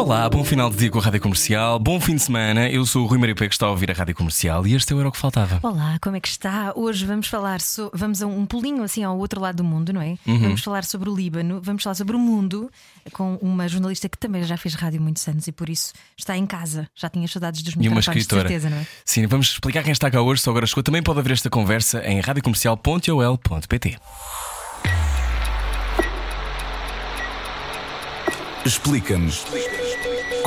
Olá, bom final de dia com a Rádio Comercial, bom fim de semana. Eu sou o Rui Maria Pé que está a ouvir a Rádio Comercial e este é o Era o que Faltava. Olá, como é que está? Hoje vamos falar, so... vamos a um pulinho assim ao outro lado do mundo, não é? Uhum. Vamos falar sobre o Líbano, vamos falar sobre o mundo com uma jornalista que também já fez rádio muitos anos e por isso está em casa. Já tinha saudades dos E uma microfones, de certeza, não é? Sim, vamos explicar quem está cá hoje, só agora chegou. Também pode haver esta conversa em radiocomercial.ol.pt. Explica-nos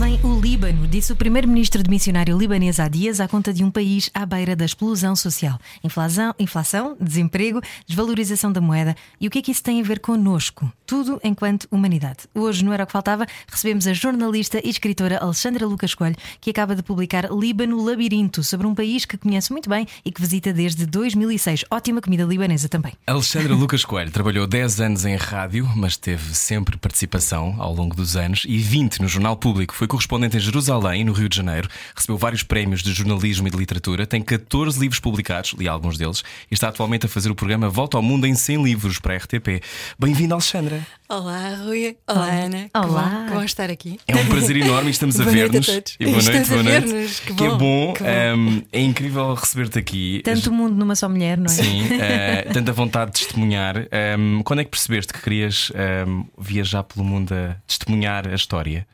Salvem o Líbano, disse o primeiro-ministro de missionário libanês há dias à conta de um país à beira da explosão social. Inflação, inflação, desemprego, desvalorização da moeda. E o que é que isso tem a ver connosco? Tudo enquanto humanidade. Hoje, no Era o que Faltava, recebemos a jornalista e escritora Alexandra Lucas Coelho, que acaba de publicar Líbano Labirinto, sobre um país que conhece muito bem e que visita desde 2006. Ótima comida libanesa também. Alexandra Lucas Coelho trabalhou 10 anos em rádio, mas teve sempre participação ao longo dos anos e 20 no Jornal Público. Foi correspondente em Jerusalém, no Rio de Janeiro. Recebeu vários prémios de jornalismo e de literatura. Tem 14 livros publicados, li alguns deles, e está atualmente a fazer o programa Volta ao Mundo em 100 livros para a RTP. Bem-vinda, Alexandra. Olá, Rui. Olá, Ana. Que Olá. bom, que bom estar aqui. É um prazer enorme e estamos a ver-nos. E boa noite, boa noite. ver-nos. Que Que é bom, bom. que bom. Um, é incrível receber-te aqui. Tanto mundo numa só mulher, não é? Sim, eh, tanta vontade de testemunhar. Um, quando é que percebeste que querias um, viajar pelo mundo a testemunhar a história?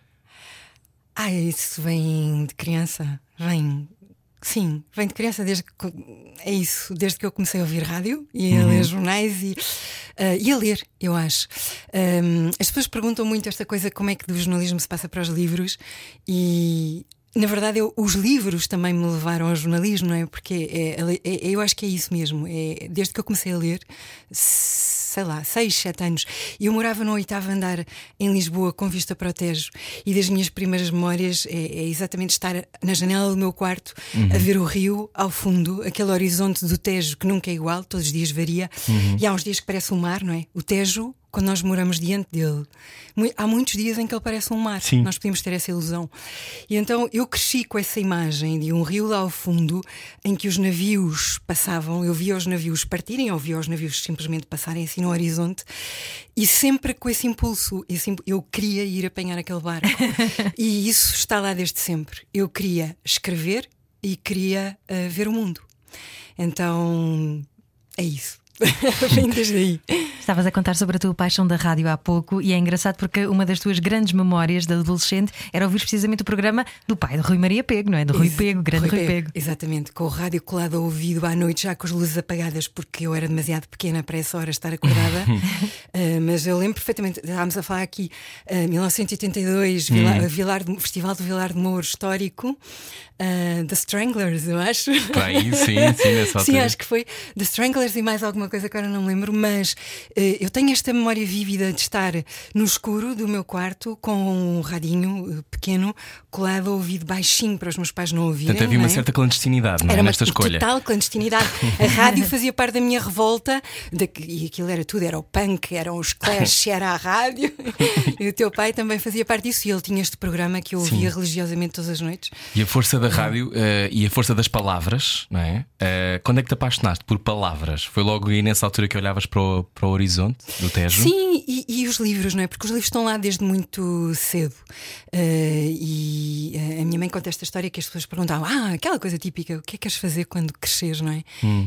Ah, isso vem de criança. Vem. Sim, vem de criança desde que. É isso, desde que eu comecei a ouvir rádio e a ler jornais e, ah, e a ler, eu acho. Ahm, as pessoas perguntam muito esta coisa: como é que do jornalismo se passa para os livros e. Na verdade, eu- os livros também me levaram ao jornalismo, não é? Porque é- é- é- eu acho que é isso mesmo. É, desde que eu comecei a ler, sei lá, seis, sete anos, e eu morava no oitavo andar em Lisboa, com vista para o Tejo, e das minhas primeiras memórias é, é exatamente estar na janela do meu quarto a ver o rio ao fundo, aquele horizonte do Tejo que nunca é igual, todos os dias varia, e há uns dias que parece um mar, não é? O Tejo. Quando nós moramos diante dele, há muitos dias em que ele parece um mar. Sim. Nós podemos ter essa ilusão. E então eu cresci com essa imagem de um rio lá ao fundo em que os navios passavam, eu via os navios partirem ou via os navios simplesmente passarem assim no horizonte e sempre com esse impulso, esse imp- eu queria ir apanhar aquele barco. e isso está lá desde sempre. Eu queria escrever e queria ah, ver o mundo. Então é isso. Vem desde aí. Estavas a contar sobre a tua paixão da rádio há pouco e é engraçado porque uma das tuas grandes memórias da adolescente era ouvir precisamente o programa do pai de Rui Maria Pego, não é? Do Rui Ex- Pego, grande Rui, Pego. Exatamente, com o rádio colado ao ouvido à noite, já com as luzes apagadas, porque eu era demasiado pequena para essa hora estar acordada. Ah, mas eu lembro perfeitamente, estávamos a falar aqui, ah, 1982, Vila- Hum. Vilar de- Festival do Vilar de Mouro histórico, ah, The Stranglers, eu acho. Aí, sim, sim, nessa Sim, altura. acho que foi The Stranglers e mais alguma coisa que agora não me lembro, mas eh, eu tenho esta memória vívida de estar no escuro do meu quarto com um radinho eh, pequeno colado ao ouvido baixinho para os meus pais não ouvirem. Portanto, havia uma é? certa clandestinidade não é, Era uma nesta escolha. total clandestinidade. A rádio fazia parte da minha revolta de e aquilo era tudo: era o punk, eram os clash, era a rádio. E o teu pai também fazia parte disso. E ele tinha este programa que eu ouvia religiosamente todas as noites. E a força da rádio eh, e a força das palavras, não é? Eh, quando é que te apaixonaste por palavras? Foi logo nessa altura que olhavas para o, para o horizonte do Tejo? Sim, e, e os livros, não é? Porque os livros estão lá desde muito cedo. Eh, e eh, a minha mãe conta esta história que as pessoas perguntavam: Ah, aquela coisa típica, o que é que queres fazer quando cresceres, não é?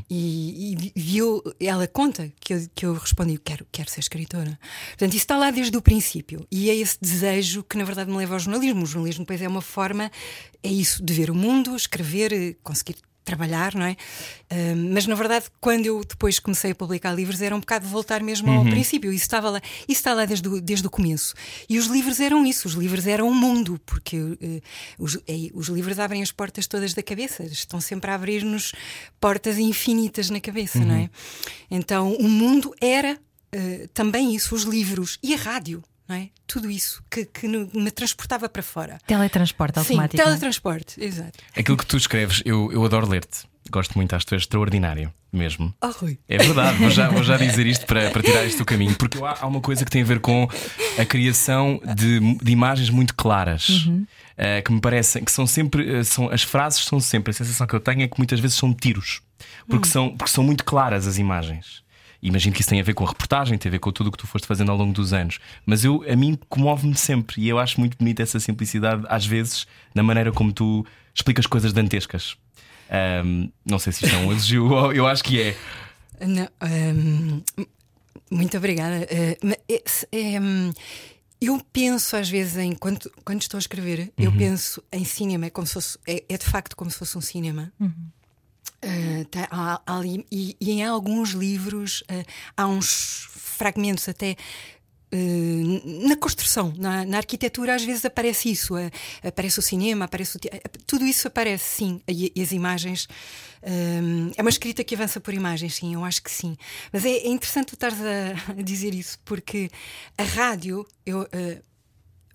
E, e viu, ela conta que eu, que eu respondi: quero, quero ser escritora. Portanto, isso está lá desde o princípio. E é esse desejo que, na verdade, me leva ao jornalismo. O jornalismo, depois, é uma forma, é isso, de ver o mundo, escrever, eh, conseguir trabalhar, não é? Ah, mas na verdade, quando eu depois comecei a publicar livros, era um bocado voltar mesmo ao princípio. Isso estava lá, isso está lá desde o, desde o começo. E os livros eram isso, os livros eram um mundo, porque eh, os, eh, os livros abrem as portas todas da cabeça, estão sempre a abrir-nos portas infinitas na cabeça, não é? Então o mundo era eh, também isso, os livros e a rádio. Não é? Tudo isso que, que me transportava para fora. Teletransporte Sim, automático. não é? teletransporte, exato. Aquilo que tu escreves, eu, eu adoro ler-te. Gosto muito, acho que tu és extraordinário, mesmo. Oh, Rui. É verdade, vou já, vou já dizer isto para, para tirar isto do caminho, porque há, há uma coisa que tem a ver com a criação de, de imagens muito claras. eh, que me parecem que são sempre eh, são, as frases são sempre a sensação que eu tenho é que muitas vezes são tiros porque, são, porque são muito claras as imagens Imagino que isso tem a ver com a reportagem, tem a ver com tudo o que tu foste fazendo ao longo dos anos. Mas eu, a mim comove-me sempre e eu acho muito bonita essa simplicidade, às vezes, na maneira como tu explicas coisas dantescas. Ahm, não sei se isto é um elogio, eu acho que é. Não, hum, muito obrigada. Uh, é- eu penso às vezes em quando, quando estou a escrever, eu penso em cinema, é como se fosse, é, é de facto como se fosse um cinema. Uh, tá- há- há e, e em alguns livros uh, há uns fragmentos até. uh, na construção, na, na arquitetura, às vezes aparece isso. aparece o cinema, aparece o tudo isso aparece, sim. E, e as imagens. é uma escrita que avança por imagens, sim, eu acho que sim. Mas é, é interessante tu estares a, a dizer isso, porque a rádio, eu,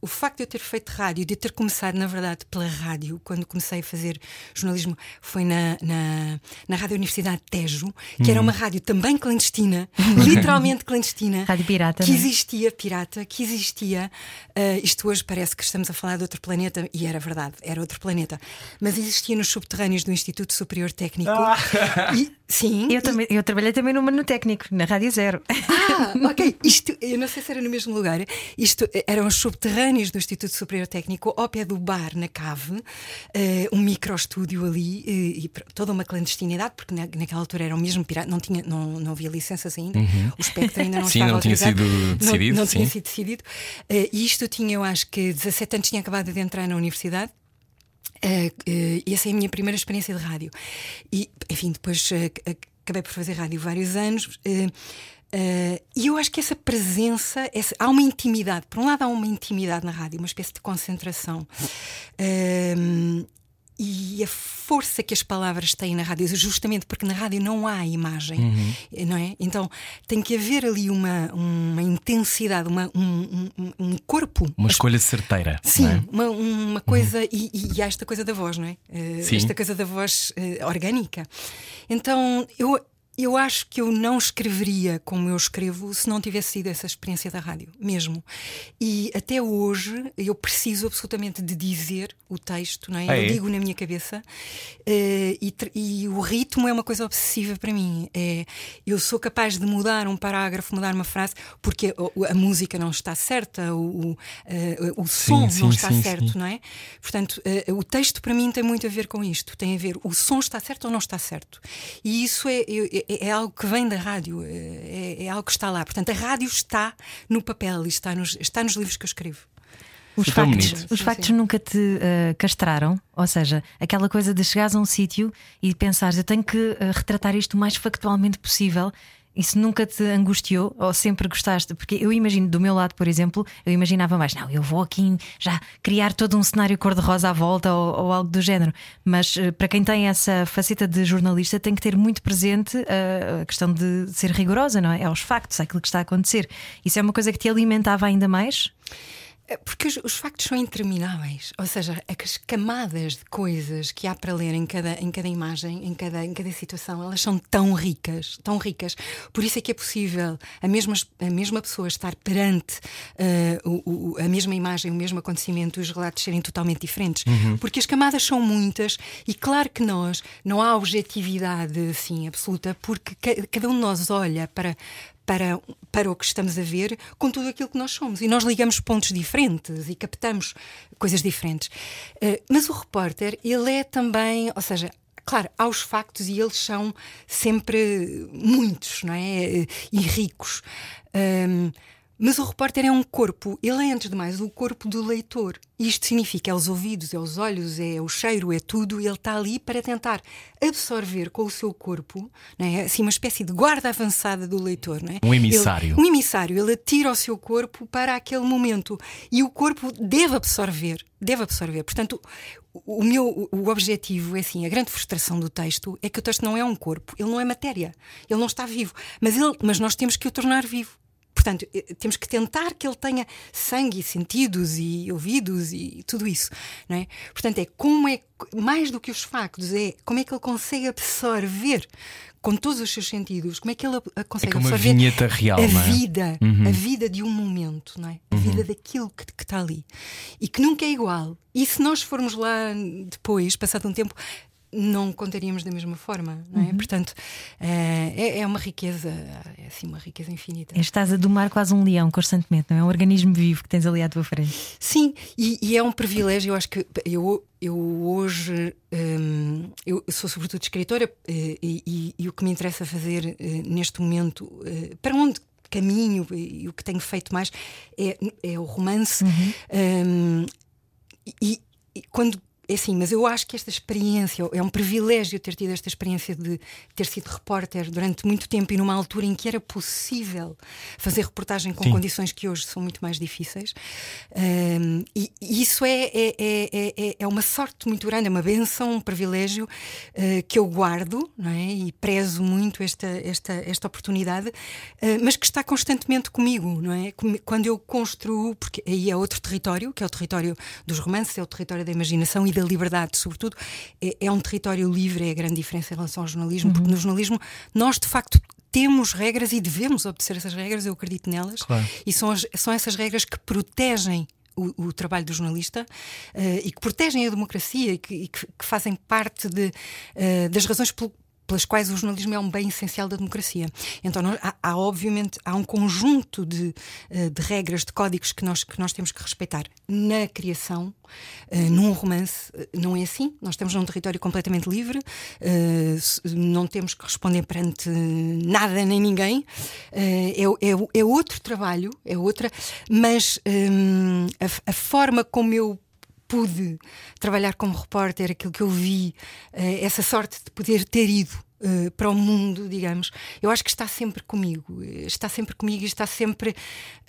o facto de eu ter feito rádio, de eu ter começado, na verdade, pela rádio, quando comecei a fazer jornalismo, foi na, na, na Rádio Universidade de Tejo, que era uma rádio também clandestina, literalmente clandestina. Rádio pirata, Que é? existia, pirata, que existia. ah, isto hoje parece que estamos a falar de outro planeta, e era verdade, era outro planeta. Mas existia nos subterrâneos do Instituto Superior Técnico. E, sim. Eu, também, eu trabalhei também no Mano Técnico, na Rádio Zero. Ah, ok. Isto, eu não sei se era no mesmo lugar. Isto eh, eram os subterrâneos do Instituto Superior Técnico, ao pé do bar, na cave, eh, um microestúdio ali eh, e toda uma clandestinidade, porque na, naquela altura era o mesmo pirata, não, tinha, não, não havia licenças ainda, o espectro ainda não Sim, estava não tinha sido Não- decidido, Não, tinha sim. sido decidido. E isto eu tinha, eu acho que 17 anos, tinha acabado de entrar na universidade. Uh, uh, essa é a minha primeira experiência de rádio. E, enfim, depois uh, ac- acabei por fazer rádio vários anos. e eu acho que essa presença, essa- há uma intimidade. Por um lado, há uma intimidade na rádio, uma espécie de concentração. E a força que as palavras têm na rádio, justamente porque na rádio não há imagem, não é? Então tem que haver ali uma, uma intensidade, uma, um, um, um corpo Uma escolha certeira. Sim, é? uma, uma coisa, e, e- e há esta coisa da voz, não é? Sim. esta coisa da voz eh, orgânica. Então eu, eu acho que eu não escreveria como eu escrevo se não tivesse sido essa experiência da rádio, mesmo. E até hoje eu preciso absolutamente de dizer o texto, não é? Ah, eu é? digo na minha cabeça eh, e, e o ritmo é uma coisa obsessiva para mim. É, eu sou capaz de mudar um parágrafo, mudar uma frase, porque a, a música não está certa, o, o, eh, o som sim, não está sim, certo, sim. não é? Portanto, eh, o texto para mim tem muito a ver com isto. Tem a ver o som está certo ou não está certo. E isso é, é, é algo que vem da rádio, é, é algo que está lá. Portanto, a rádio está no papel e está nos, está nos livros que eu escrevo. Os Foi tão factos, bonito. os Sim, factos sim. nunca te eh, castraram? Ou seja, aquela coisa de chegares a um sítio e pensares, eu tenho que eh, retratar isto o mais factualmente possível. Isso nunca te angustiou ou sempre gostaste? Porque eu imagino, do meu lado, por exemplo, eu imaginava mais, não, eu vou aqui já criar todo um cenário cor-de-rosa à volta ou, ou algo do género. Mas eh, para quem tem essa faceta de jornalista, tem que ter muito presente eh, a questão de ser rigorosa, não é? É aos factos, é aquilo que está a acontecer. Isso é uma coisa que te alimentava ainda mais? É, Porque os, os factos são intermináveis, ou seja, as camadas de coisas que há para ler em cada, em cada imagem, em cada, em cada situação, elas são tão ricas, tão ricas. Por isso é que é possível a mesma, a mesma pessoa estar perante eh, o- o- a mesma imagem, o mesmo acontecimento, os relatos serem totalmente diferentes. Porque as camadas são muitas e, claro que nós, não há objetividade assim absoluta, porque ca- cada um de nós olha para para, para o que estamos a ver com tudo aquilo que nós somos. E nós ligamos pontos diferentes e captamos coisas diferentes. Eh, mas o repórter, ele é também, ou seja, claro, há os factos e eles são sempre muitos, não é? Eh, E ricos. Ahm, mas o repórter é um corpo, ele é antes de mais o corpo do leitor. Isto significa é os ouvidos, é os olhos, é o cheiro, é tudo. Ele está ali para tentar absorver com o seu corpo, é? assim uma espécie de guarda avançada do leitor, é? Um emissário. Ele- um emissário, ele atira o seu corpo para aquele momento e o corpo deve absorver, deve absorver. Portanto, o o meu o objetivo é assim, a grande frustração do texto é que o texto não é um corpo, ele não é matéria, ele não está vivo, mas ele, mas nós temos que o tornar vivo. Portanto, eh, temos que tentar que ele tenha sangue e sentidos e ouvidos e tudo isso. Não é? Portanto, é como é, mais do que os factos, é como é que ele consegue absorver com todos os seus sentidos, como é que ele consegue é uma absorver vinheta real, a é? vida, Uhum. a vida de um momento, não é? A vida daquilo que, que está ali e que nunca é igual. E se nós formos lá depois, passado um tempo, não contaríamos da mesma forma, não é? Portanto, eh, é, é uma riqueza, é assim uma riqueza infinita. Estás a domar quase um leão constantemente, não é? Um organismo vivo que tens ali à tua frente. Sim, e, e é um privilégio. Eu acho que eu, eu hoje hum, eu sou sobretudo escritora eh, e, e- e o que me interessa fazer eh, neste momento, para onde caminho e, o que tenho feito mais é, é o romance. Hum, e, e quando é assim, mas eu acho que esta experiência é um privilégio ter tido esta experiência de ter sido repórter durante muito tempo e numa altura em que era possível fazer reportagem com Sim. condições que hoje são muito mais difíceis. Um, e, e isso é, é, é, é, é uma sorte muito grande, é uma benção, um privilégio uh, que eu guardo não é? e prezo muito esta, esta, esta oportunidade, uh, mas que está constantemente comigo, não é? Quando eu construo, porque aí é outro território, que é o território dos romances, é o território da imaginação e da liberdade, sobretudo, é, é um território livre, é a grande diferença em relação ao jornalismo, porque no jornalismo nós de facto temos regras e devemos obedecer essas regras, eu acredito nelas, Claro. e são, as- são essas regras que protegem o, o trabalho do jornalista eh, e que protegem a democracia e que, e que- que fazem parte de, eh, das razões pelo- pelas quais o jornalismo é um bem essencial da democracia. Então, nós- há, há, obviamente, há um conjunto de, eh, de regras, de códigos que nós, que nós temos que respeitar na criação. Eh, num romance, eh, não é assim. Nós estamos num território completamente livre, não temos que responder perante nada nem ninguém. É, é- é outro trabalho, é outra, mas hum, a, a forma como eu pude trabalhar como repórter, aquilo que eu vi, eh, essa sorte de poder ter ido eh, para o mundo, digamos, eu acho que está sempre comigo, eh, está sempre comigo e está sempre.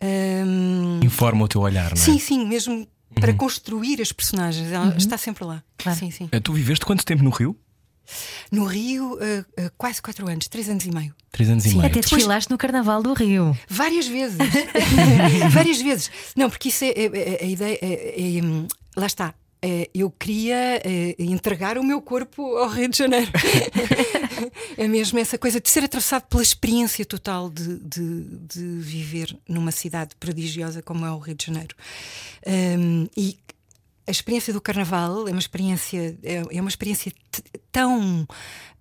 hum, Informa o teu olhar, não é? sim, sim, mesmo para construir as personagens, ela está sempre lá. Claro. Sim, sim. Tu viveste quanto tempo no Rio? No Rio, eh, eh, quase quatro anos, três anos e meio. Três anos e Sim. meio. Até Depois- desfilaste no Carnaval do Rio. Várias vezes. Várias vezes. Não, porque isso é, é- é- a ideia. é- é, hum, lá está. É, eu queria é, entregar o meu corpo ao Rio de Janeiro. é mesmo essa coisa de ser atravessado pela experiência total de, de, de viver numa cidade prodigiosa como é o Rio de Janeiro. Hum, e a experiência do Carnaval é uma experiência é, é uma experiência tão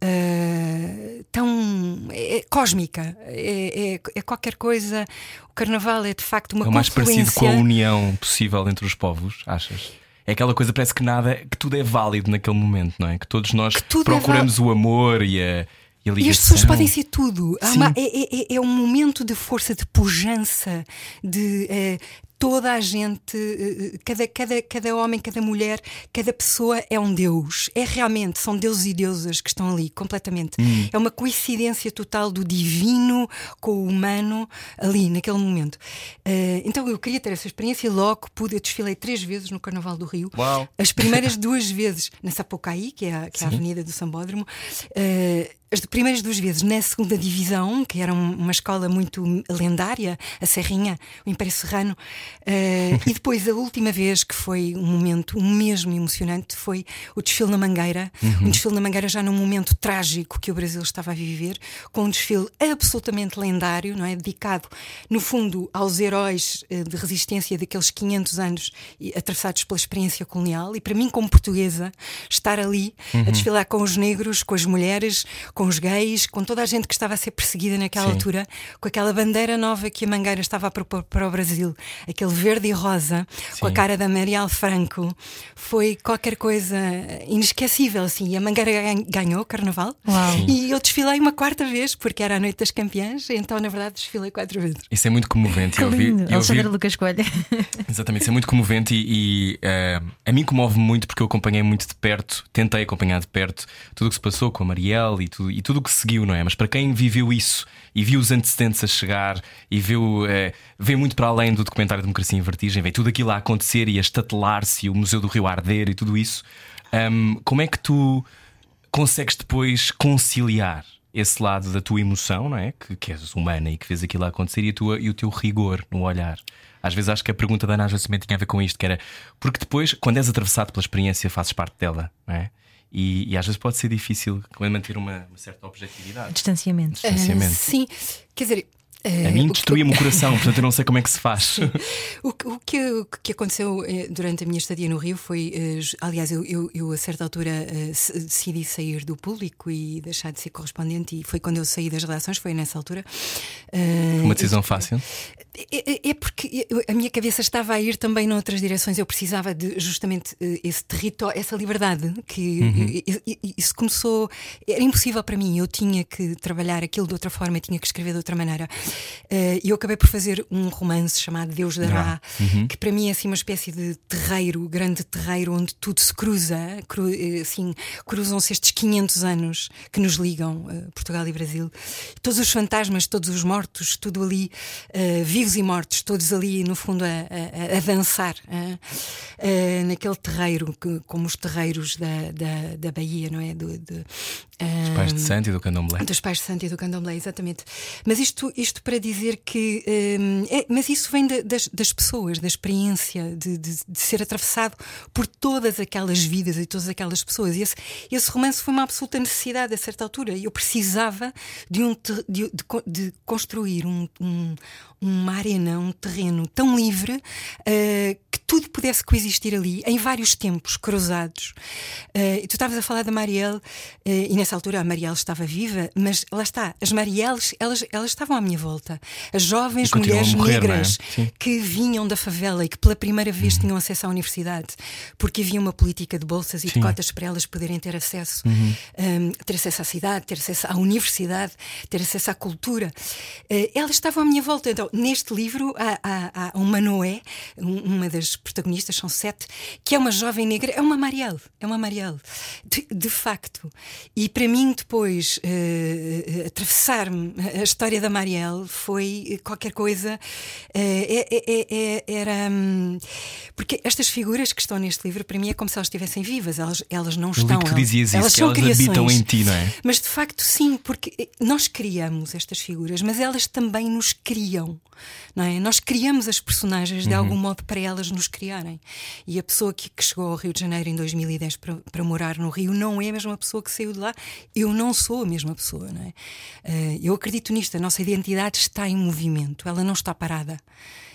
ah, tão é, é cósmica é, é, é qualquer coisa o Carnaval é de facto uma É o mais parecido com a união possível entre os povos, achas? É aquela coisa, parece que nada, que tudo é válido naquele momento, não é? Que todos nós tudo é procuramos o amor e a, e. E as pessoas podem ser tudo. Uma- é, é- é um momento de força, de pujança, de eh, toda a gente, eh, cada, cada, cada homem, cada mulher, cada pessoa é um Deus. É realmente, são deuses e deusas que estão ali, completamente. Hum. É uma coincidência total do divino com o humano ali, naquele momento. Eh, então eu queria ter essa experiência e logo pude. Eu desfilei três vezes no Carnaval do Rio. Uau. As primeiras duas vezes na Sapucaí, que é a, que é a avenida do Sambódromo, eh, as primeiras duas vezes na segunda divisão, que era um- uma escola muito lendária, a Serrinha, o Império Serrano, eh, e depois a última vez que foi um momento mesmo emocionante foi o desfile na Mangueira, um desfile na Mangueira já num momento trágico que o Brasil estava a viver, com um desfile absolutamente lendário, não é? Dedicado, no fundo, aos heróis eh, de resistência daqueles 500 anos atravessados pela experiência colonial. E para mim, como portuguesa, estar ali a desfilar com os negros, com as mulheres, com os gays, com toda a gente que estava a ser perseguida naquela Sim. altura, com aquela bandeira nova que a Mangueira estava a propor para o Brasil, aquele verde e rosa, com a Sim. cara da Marielle Franco, foi qualquer coisa inesquecível. Assim. E a Mangueira gan- ganhou o carnaval. Uau. E eu desfilei uma quarta vez, porque era a noite das campeãs, então na verdade desfilei quatro vezes. Isso é muito comovente. Que Eu vi- lindo. eu vi- Alexandra Lucas Coelho. Exatamente, isso é muito comovente e, e, eh, a mim comove muito porque eu acompanhei muito de perto, tentei acompanhar de perto tudo o que se passou com a Marielle e tudo, e tudo o que seguiu, não é? Mas para quem viveu isso e viu os antecedentes a chegar e viu, eh, vê muito para além do documentário Democracia em Vertigem, vê tudo aquilo a acontecer e a estatelar-se o Museu do Rio arder e tudo isso, hum, como é que tu consegues depois conciliar esse lado da tua emoção, não é? Que, que és humana e que vês aquilo a acontecer e, a tua, e o teu rigor no olhar. Às vezes acho que a pergunta da Ana também tinha a ver com isto, que era porque depois, quando és atravessado pela experiência, fazes parte dela, não é? E, e às vezes pode ser difícil manter uma, uma certa objetividade. Distanciamento. Distanciamento. Uh, sim, quer dizer, a mim destruía-me o coração, portanto eu não sei como é que se faz. o, que, o que aconteceu eh, durante a minha estadia no Rio foi, eh, aliás, eu, eu, eu a certa altura eh, decidi sair do público e deixar de ser correspondente, e foi quando eu saí das redações, foi nessa altura. Uma decisão fácil? É, é, é porque a minha cabeça estava a ir também noutras direções. Eu precisava de justamente esse território, essa liberdade. Que uhum. isso começou. Era impossível para mim. Eu tinha que trabalhar aquilo de outra forma, tinha que escrever de outra maneira. Eh, e eu acabei por fazer um romance chamado Deus dará, uhum. que para mim é assim uma espécie de terreiro, grande terreiro, onde tudo se cruza, cru, eh, assim, cruzam-se estes 500 anos que nos ligam, uh, Portugal e Brasil. Todos os fantasmas, todos os mortos, tudo ali, uh, vivos e mortos, todos ali, no fundo, a, a, a dançar uh, naquele terreiro, que, como os terreiros da, da, da Bahia, não é? Do, de, dos pais de Santo e do Candomblé. Dos pais de Santo e do Candomblé, exatamente. Mas isto, isto para dizer que. Um, é, mas isso vem de, das, das, pessoas, da experiência, de, de, de, ser atravessado por todas aquelas vidas e todas aquelas pessoas. E esse, esse romance foi uma absoluta necessidade a certa altura. Eu precisava de, um, de, construir um, um, uma arena, um terreno tão livre uh, que tudo pudesse coexistir ali, em vários tempos cruzados. Uh, tu estavas a falar da Marielle, uh, e nessa altura a Marielle estava viva, mas lá está, as Marielles, elas, elas estavam à minha volta. As jovens mulheres morrer, é? negras é? que vinham da favela e que pela primeira vez uhum. tinham acesso à universidade, porque havia uma política de bolsas e Sim. de cotas para elas poderem ter acesso, uhum. um, ter acesso à cidade, ter acesso à universidade, ter acesso à cultura. Uh, elas estavam à minha volta. Então, neste livro há, há, há uma Noé, uma das protagonistas, são sete, que é uma jovem negra, é uma Marielle, é uma Marielle, de, de facto. E para mim, depois, uh, atravessar-me a história da Marielle foi qualquer coisa. Uh, é, é, é, era. Um, porque estas figuras que estão neste livro, para mim, é como se elas estivessem vivas, elas, elas não estão. que tu dizias elas, isso, elas, elas habitam em ti, não é? Mas de facto, sim, porque nós criamos estas figuras, mas elas também nos criam. Não é? Nós criamos as personagens de uhum. algum modo para elas nos criarem. E a pessoa que, que chegou ao Rio de Janeiro em 2010 para, para, morar no Rio não é a mesma pessoa que saiu de lá. Eu não sou a mesma pessoa. Não é? Uh, eu acredito nisto. A nossa identidade está em movimento, ela não está parada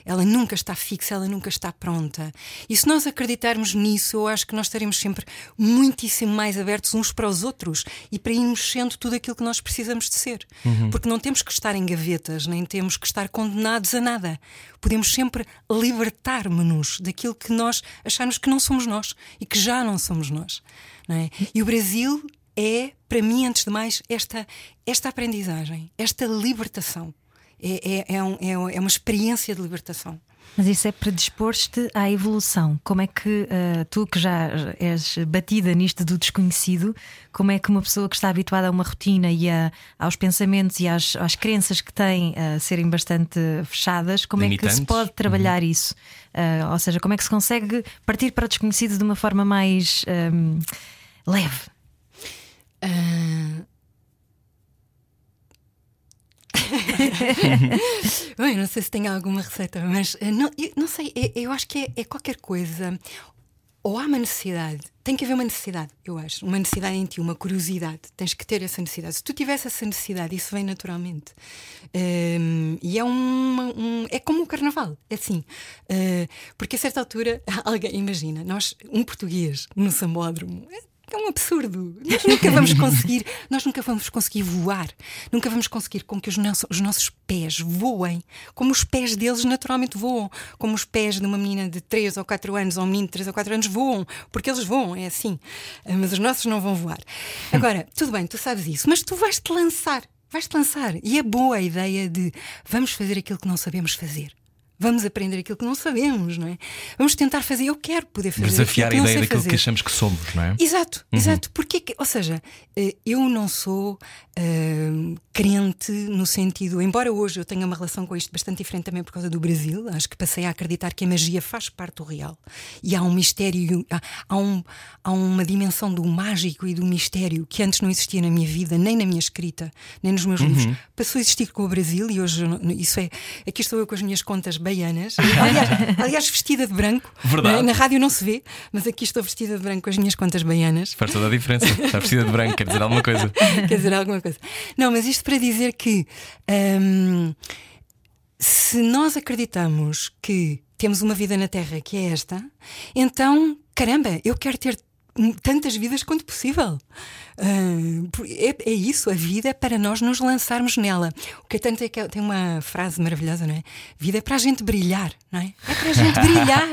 ela nunca está fixa, ela nunca está pronta. E se nós acreditarmos nisso, eu acho que nós estaremos sempre muitíssimo mais abertos uns para os outros e para irmos sendo tudo aquilo que nós precisamos de ser. Uhum. Porque não temos que estar em gavetas, nem temos que estar condenados a nada. Podemos sempre libertar-nos daquilo que nós achamos que não somos nós e que já não somos nós. Não é? E o Brasil é, para mim, antes de mais, esta, esta aprendizagem, esta libertação é, é, é, um, é, é uma experiência de libertação. Mas isso é predispor-te à evolução. Como é que uh, tu, que já és batida nisto do desconhecido, como é que uma pessoa que está habituada a uma rotina e a, aos pensamentos e às, às crenças que tem a serem bastante fechadas, como Limitantes. é que se pode trabalhar uhum. isso? Uh, ou seja, como é que se consegue partir para o desconhecido de uma forma mais um, leve? Uh, Bem, não sei se tem alguma receita, mas eh, não, não sei, eu, eu acho que é, é, qualquer coisa. Ou há uma necessidade, tem que haver uma necessidade, eu acho, uma necessidade em ti, uma curiosidade, tens que ter essa necessidade. Se tu tivesse essa necessidade, isso vem naturalmente. Um, e é um, é como o carnaval, é assim. Uh, porque a certa altura, alguém, imagina, nós, um português no sambódromo, é um absurdo. Nós nunca vamos conseguir, nós nunca vamos conseguir voar, nunca vamos conseguir com que os, nossos, os nossos pés voem, como os pés deles naturalmente voam, como os pés de uma menina de 3 ou 4 anos ou um menino de 3 ou 4 anos voam, porque eles voam, é assim. Ah, mas os nossos não vão voar. Agora, tudo bem, tu sabes isso, mas tu vais-te lançar, vais-te lançar. E é boa a ideia de vamos fazer aquilo que não sabemos fazer. Vamos aprender aquilo que não sabemos, não é? Vamos tentar fazer. Eu quero poder fazer. Desafiar a ideia daquilo fazer. que achamos que somos, não é? Exato, exato. Porque, que- ou seja, eh, eu não sou eh, crente no sentido, embora hoje eu tenha uma relação com isto bastante diferente também por causa do Brasil, acho que passei a acreditar que a magia faz parte do real e há um mistério, há, há um, há uma dimensão do mágico e do mistério que antes não existia na minha vida, nem na minha escrita, nem nos meus livros. Passou a existir com o Brasil e hoje isso é. Aqui estou eu com as minhas contas baianas, aliás, aliás vestida de branco. Verdade. Na, na rádio não se vê, mas aqui estou vestida de branco com as minhas contas baianas. Faz toda a diferença. Está vestida de branco, quer dizer alguma coisa. Quer dizer alguma coisa. Não, mas isto para dizer que hum, se nós acreditamos que temos uma vida na Terra que é esta, então, caramba, eu quero ter tantas vidas quanto possível. Por- é, é isso, a vida é para nós nos lançarmos nela. O que é tanto é que tem uma frase maravilhosa, não é? Vida é para a gente brilhar, não é? É para a gente brilhar.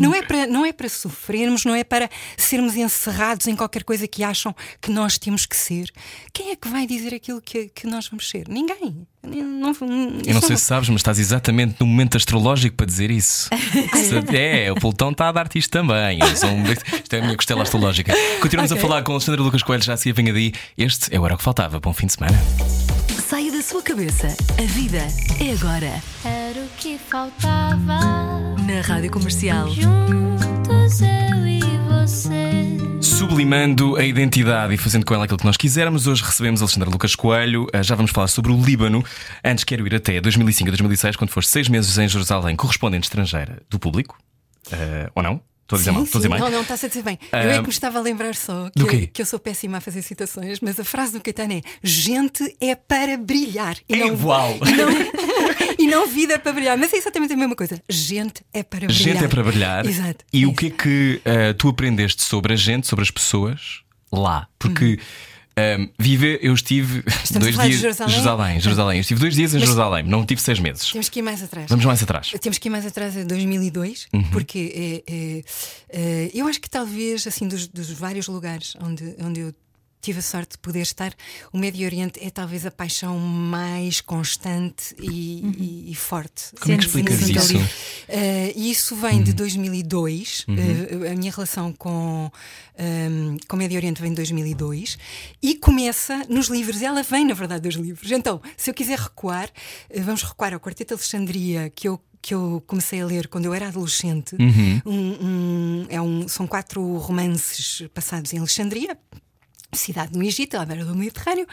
Não é para, não é para sofrermos, não é para sermos encerrados em qualquer coisa que acham que nós temos que ser. Quem é que vai dizer aquilo que, que nós vamos ser? Ninguém. Não, não, Eu não sei se sabes, mas estás exatamente no momento astrológico para dizer isso. Se- é, o pelotão está a dar-te isto também. Um- Isto é a minha costela astrológica. Continuamos a falar com Alexandre Lucas Coelho, já se vem aí. Este é o Era o que Faltava. Bom fim de semana. Saia da sua cabeça. A vida é agora. Era o que faltava. Na Rádio Comercial. Juntos eu e você. Sublimando a identidade e fazendo com ela aquilo que nós quisermos, hoje recebemos Alexandre Lucas Coelho. Ah, Já vamos falar sobre o Líbano. Antes quero ir até 2005 a 2006, quando foste seis meses em Jerusalém, correspondente estrangeira do público. Ah, ou não? Estou a dizer mal? Estou a dizer bem? Não, não, está-se a dizer bem. Eu é que me estava a lembrar só que, quê? que eu sou péssima a fazer citações, mas a frase do Caetano é: gente é para brilhar. E É, uau! E não, não vida é para brilhar. Mas é exatamente a mesma coisa. Gente é para brilhar. Gente é para brilhar. Exato. E o que é que ah, tu aprendeste sobre a gente, sobre as pessoas lá? Porque ah, viver, eu estive Estamos dois dias Jerusalém? Jerusalém, Jerusalém. Eu estive dois dias em Jerusalém, não tive seis meses. Temos que ir mais atrás. Vamos mais atrás. Temos que ir mais atrás a 2002, Uhum. porque é, é, é, eu acho que talvez, assim, dos, dos vários lugares onde, onde eu tive a sorte de poder estar, o Médio Oriente é talvez a paixão mais constante e, e- e forte. Como é que explicas sim, isso? e isso vem de 2002. eh, a minha relação com, ehm, com o Médio Oriente vem de 2002 e começa nos livros. Ela vem, na verdade, dos livros. Então, se eu quiser recuar, eh, vamos recuar ao Quarteto de Alexandria, que eu que eu comecei a ler quando eu era adolescente. Um- um- é um- são quatro romances passados em Alexandria, cidade no Egito, à beira do Mediterrâneo,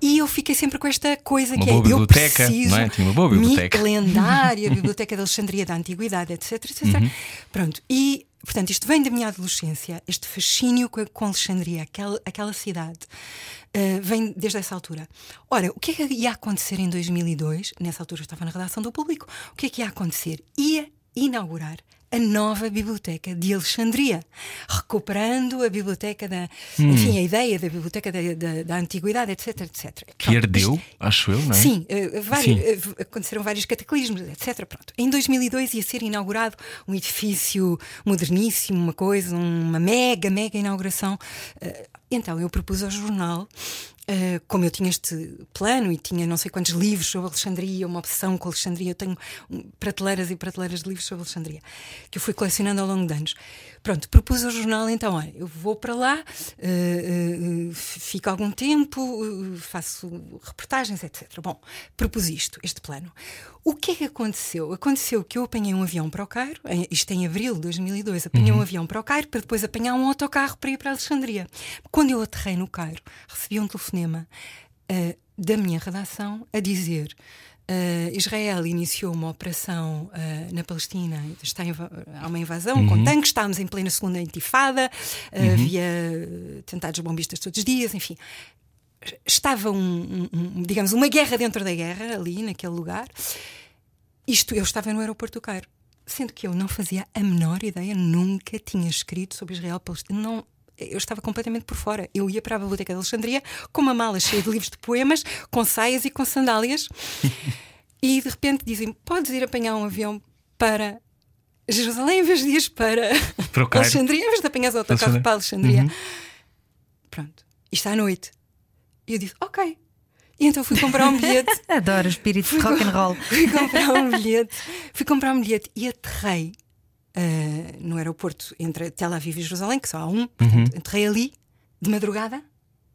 e eu fiquei sempre com esta coisa Uma que é boa eu biblioteca, preciso não é? Tinha uma boa biblioteca. lendária, a Biblioteca da Alexandria da Antiguidade, etc, etc. Uhum. Pronto, e portanto isto vem da minha adolescência, este fascínio com, Alexandria, aquela, aquela cidade, eh, vem desde essa altura. Ora, o que é que ia acontecer em 2002? Nessa altura eu estava na redação do Público. O que é que ia acontecer? Ia inaugurar a nova biblioteca de Alexandria, recuperando a biblioteca da, Hum. enfim, a ideia da biblioteca da, da, da antiguidade, etc, etc. Que Pronto, herdeu, isto- acho eu, não é? Sim, eh, vários- Sim. eh, aconteceram vários cataclismos, etc. Pronto. Em 2002 ia ser inaugurado um edifício moderníssimo, uma coisa, uma mega, mega inauguração. Eh, Então eu propus ao jornal. Eh, como eu tinha este plano e tinha não sei quantos livros sobre Alexandria, uma obsessão com Alexandria, eu tenho prateleiras e prateleiras de livros sobre Alexandria que eu fui colecionando ao longo de anos. Pronto, propus ao jornal então: olha, eu vou para lá, eh, eh, fico algum tempo, eh, faço reportagens, etc. Bom, propus isto, este plano. O que é que aconteceu? Aconteceu que eu apanhei um avião para o Cairo, em- isto em abril de 2002, apanhei um avião para o Cairo para depois apanhar um autocarro para ir para Alexandria. Quando eu aterrei no Cairo, recebi um telefonema da minha redação a dizer. Eh, Israel iniciou uma operação eh, na Palestina, está há uma invasão com tanques, estávamos em plena segunda intifada, eh, havia eh, tentados bombistas todos os dias, enfim. Estava um, um- digamos, uma guerra dentro da guerra ali naquele lugar. Isto eu estava no aeroporto do Cairo, sendo que eu não fazia a menor ideia, nunca tinha escrito sobre Israel Palestina, não eu estava completamente por fora. Eu ia para a Biblioteca de Alexandria com uma mala cheia de livros de poemas, com saias e com sandálias, e de repente dizem: Podes ir apanhar um avião para Jerusalém em vez de ires para. Alexandria, em vez de apanhar o autocarro para Alexandria. Pronto, isto à noite. E eu disse: Ok. E então fui comprar um bilhete. Adoro o espírito de rock and roll. fui comprar um bilhete. Fui comprar um bilhete e aterrei uh, no aeroporto entre Tel Aviv e Jerusalém, que só há um. Uhum. Portanto, Aterrei ali de madrugada,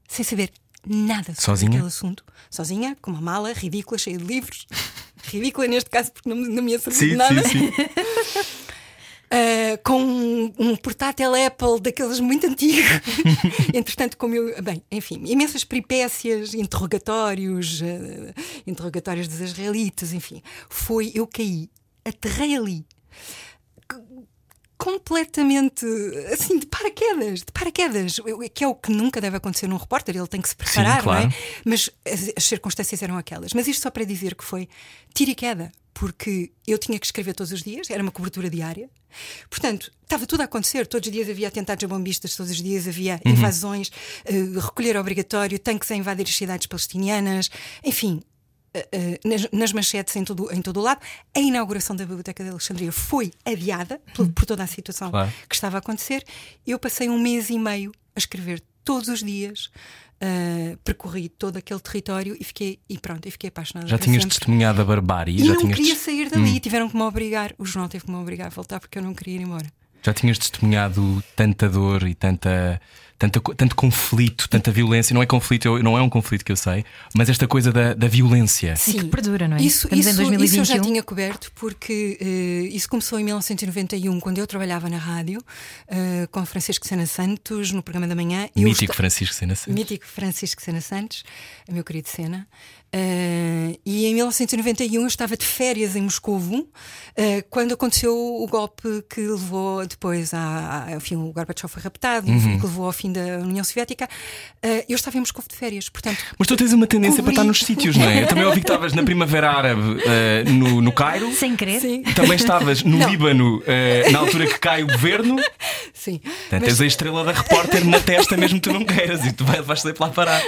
sem saber nada sobre Sozinha? aquele assunto. Sozinha, com uma mala ridícula, cheia de livros. ridícula neste caso, porque não, me- não me ia servir de nada. sim. Uh, com um, um portátil Apple daqueles muito antigos. Entretanto, como eu. Bem, enfim, imensas peripécias, interrogatórios, uh, interrogatórios dos israelitas, enfim. Foi, eu caí, aterrei ali. Completamente assim, de paraquedas, de paraquedas, que é o que nunca deve acontecer num repórter, ele tem que se preparar, claro. não é? Mas as, as circunstâncias eram aquelas. Mas isto só para dizer que foi tiro e queda, porque eu tinha que escrever todos os dias, era uma cobertura diária. Portanto, estava tudo a acontecer. Todos os dias havia atentados a bombistas, todos os dias havia invasões, eh, recolher obrigatório, tanques a invadir as cidades palestinianas, enfim. Eh, nas, nas manchetes em todo, em todo o lado, a inauguração da Biblioteca de Alexandria foi adiada por, por toda a situação Claro. que estava a acontecer. Eu passei um mês e meio a escrever todos os dias, uh, percorri todo aquele território e fiquei e pronto, e fiquei apaixonada. Já tinhas sempre. testemunhado a barbárie? E já, não tinhas queria sair dali, tiveram que me obrigar. O jornal teve que me obrigar a voltar porque eu não queria ir embora. Já tinhas testemunhado tanta dor e tanta, tanta, tanto conflito, tanta violência. Não é conflito, não é um conflito que eu sei, mas esta coisa da, da violência. E que perdura, não é? Isso, Estamos em isso, isso eu 2021. já tinha coberto, porque eh, isso começou em 1991, quando eu trabalhava na rádio eh, com Francisco Sena Santos no programa da manhã. Mítico Francisco Sena Santos. Mítico Francisco Sena Santos, meu querido Sena. Eh, e em 1991 eu estava de férias em Moscovo eh, quando aconteceu o golpe que levou depois a, a- enfim, o Gorbachev foi raptado, Uhum. que levou ao fim da União Soviética. Eh, eu estava em Moscovo de férias, portanto. Mas tu tens uma tendência para Cobri- estar nos sítios, não é? Eu também ouvi que estavas na Primavera Árabe no, no Cairo. Sem querer. Sim, Também estavas no Não. Líbano na altura que cai o governo. sim. Portanto, Mas- tens a estrela da repórter na testa, mesmo que tu não queiras, e tu vais, vais sempre lá parar.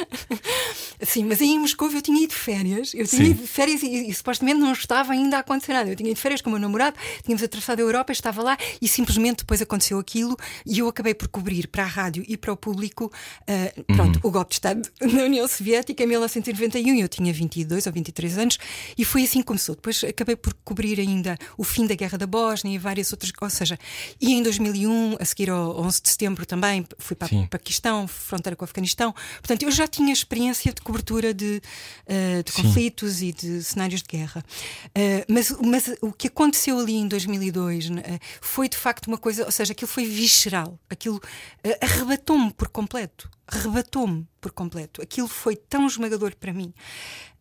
Sim, mas aí em Moscou eu tinha ido de férias. Eu tinha Sim. ido de férias e, e supostamente não estava ainda a acontecer nada. Eu tinha ido de férias com o meu namorado, tínhamos atravessado a Europa, estava lá e simplesmente depois aconteceu aquilo e eu acabei por cobrir para a rádio e para o público ah, pronto, o golpe de Estado na União Soviética em 1991. Eu tinha 22 ou 23 anos e foi assim que começou. Depois acabei por cobrir ainda o fim da Guerra da Bósnia e várias outras Ou seja, e em 2001, a seguir ao 11 de setembro também, fui para Sim. o Paquistão, fronteira com o Afeganistão. Portanto, eu já tinha experiência de cobertura de, eh, de conflitos e de cenários de guerra. Eh, mas, mas o que aconteceu ali em 2002 né, eh, foi de facto uma coisa, ou seja, aquilo foi visceral, aquilo arrebatou-me por completo. Arrebatou-me por completo. Aquilo foi tão esmagador para mim.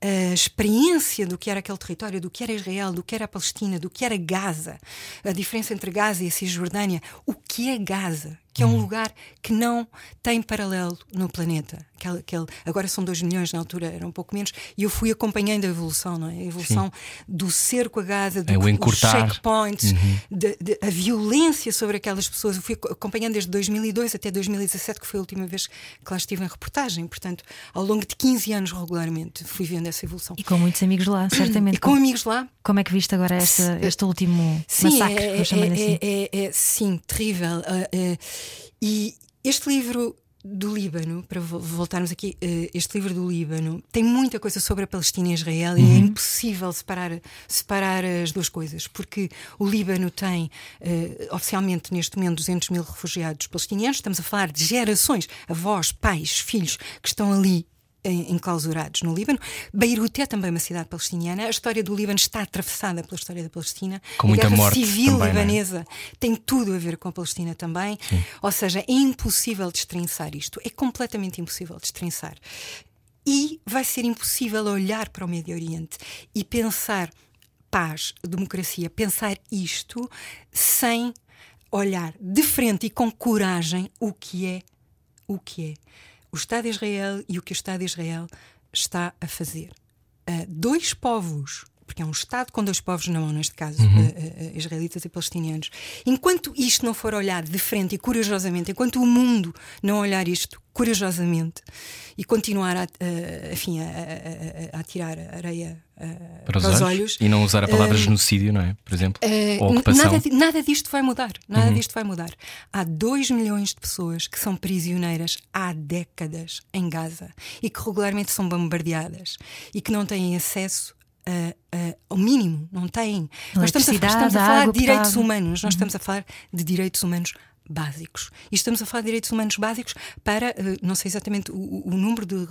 A experiência do que era aquele território, do que era Israel, do que era a Palestina, do que era Gaza, a diferença entre Gaza e a Cisjordânia, o que é Gaza, que é um lugar que não tem paralelo no planeta. Aquele, aquele- agora são 2 milhões, na altura era um pouco menos, e eu fui acompanhando a evolução, não é? A evolução do cerco a Gaza, do É dos encurtar. Uhum. checkpoints, de- de- a violência sobre aquelas pessoas. Eu fui ac- acompanhando desde 2002 até 2017, que foi a última vez que lá estive em reportagem. Portanto, ao longo de 15 anos regularmente, fui vendo essa evolução. E com muitos amigos lá, certamente. E com amigos lá, Como é que viste agora esta, este último Sim, massacre? é, é, assim. é- é- é, sim, terrível. Ah, ah, e este livro do Líbano, para vo- voltarmos aqui, ah, este livro do Líbano tem muita coisa sobre a Palestina e Israel e é impossível separar, separar as duas coisas, porque o Líbano tem ah, oficialmente neste momento 200 mil refugiados palestinianos, estamos a falar de gerações, avós, pais, filhos que estão ali enclausurados no Líbano. Beirute é também uma cidade palestiniana. A história do Líbano está atravessada pela história da Palestina. Com muita a guerra morte civil também, é? libanesa tem tudo a ver com a Palestina também. Ou seja, é impossível destrinçar isto. É completamente impossível destrinçar. E vai ser impossível olhar para o Médio Oriente e pensar paz, democracia, pensar isto sem olhar de frente e com coragem o que é o que é o Estado de Israel e o que o Estado de Israel está a fazer. Ah, dois povos. Porque é um Estado com dois povos na mão, neste caso, uh, uh, israelitas e palestinianos. Enquanto isto não for olhado de frente e corajosamente, enquanto o mundo não olhar isto corajosamente e continuar a, a, enfim, a, a, tirar areia para, os, para olhos, olhos, e não usar a palavra uh, genocídio, não é? Por exemplo, uh, ou ocupação. Nada, nada disto vai mudar. Nada uhum. disto vai mudar. Há 2 milhões de pessoas que são prisioneiras há décadas em Gaza e que regularmente são bombardeadas e que não têm acesso Uh, uh, ao mínimo, não têm. Nós estamos a, estamos a falar de direitos humanos, nós uhum. estamos a falar de direitos humanos básicos. E estamos a falar de direitos humanos básicos para, uh, não sei exatamente o, o número de,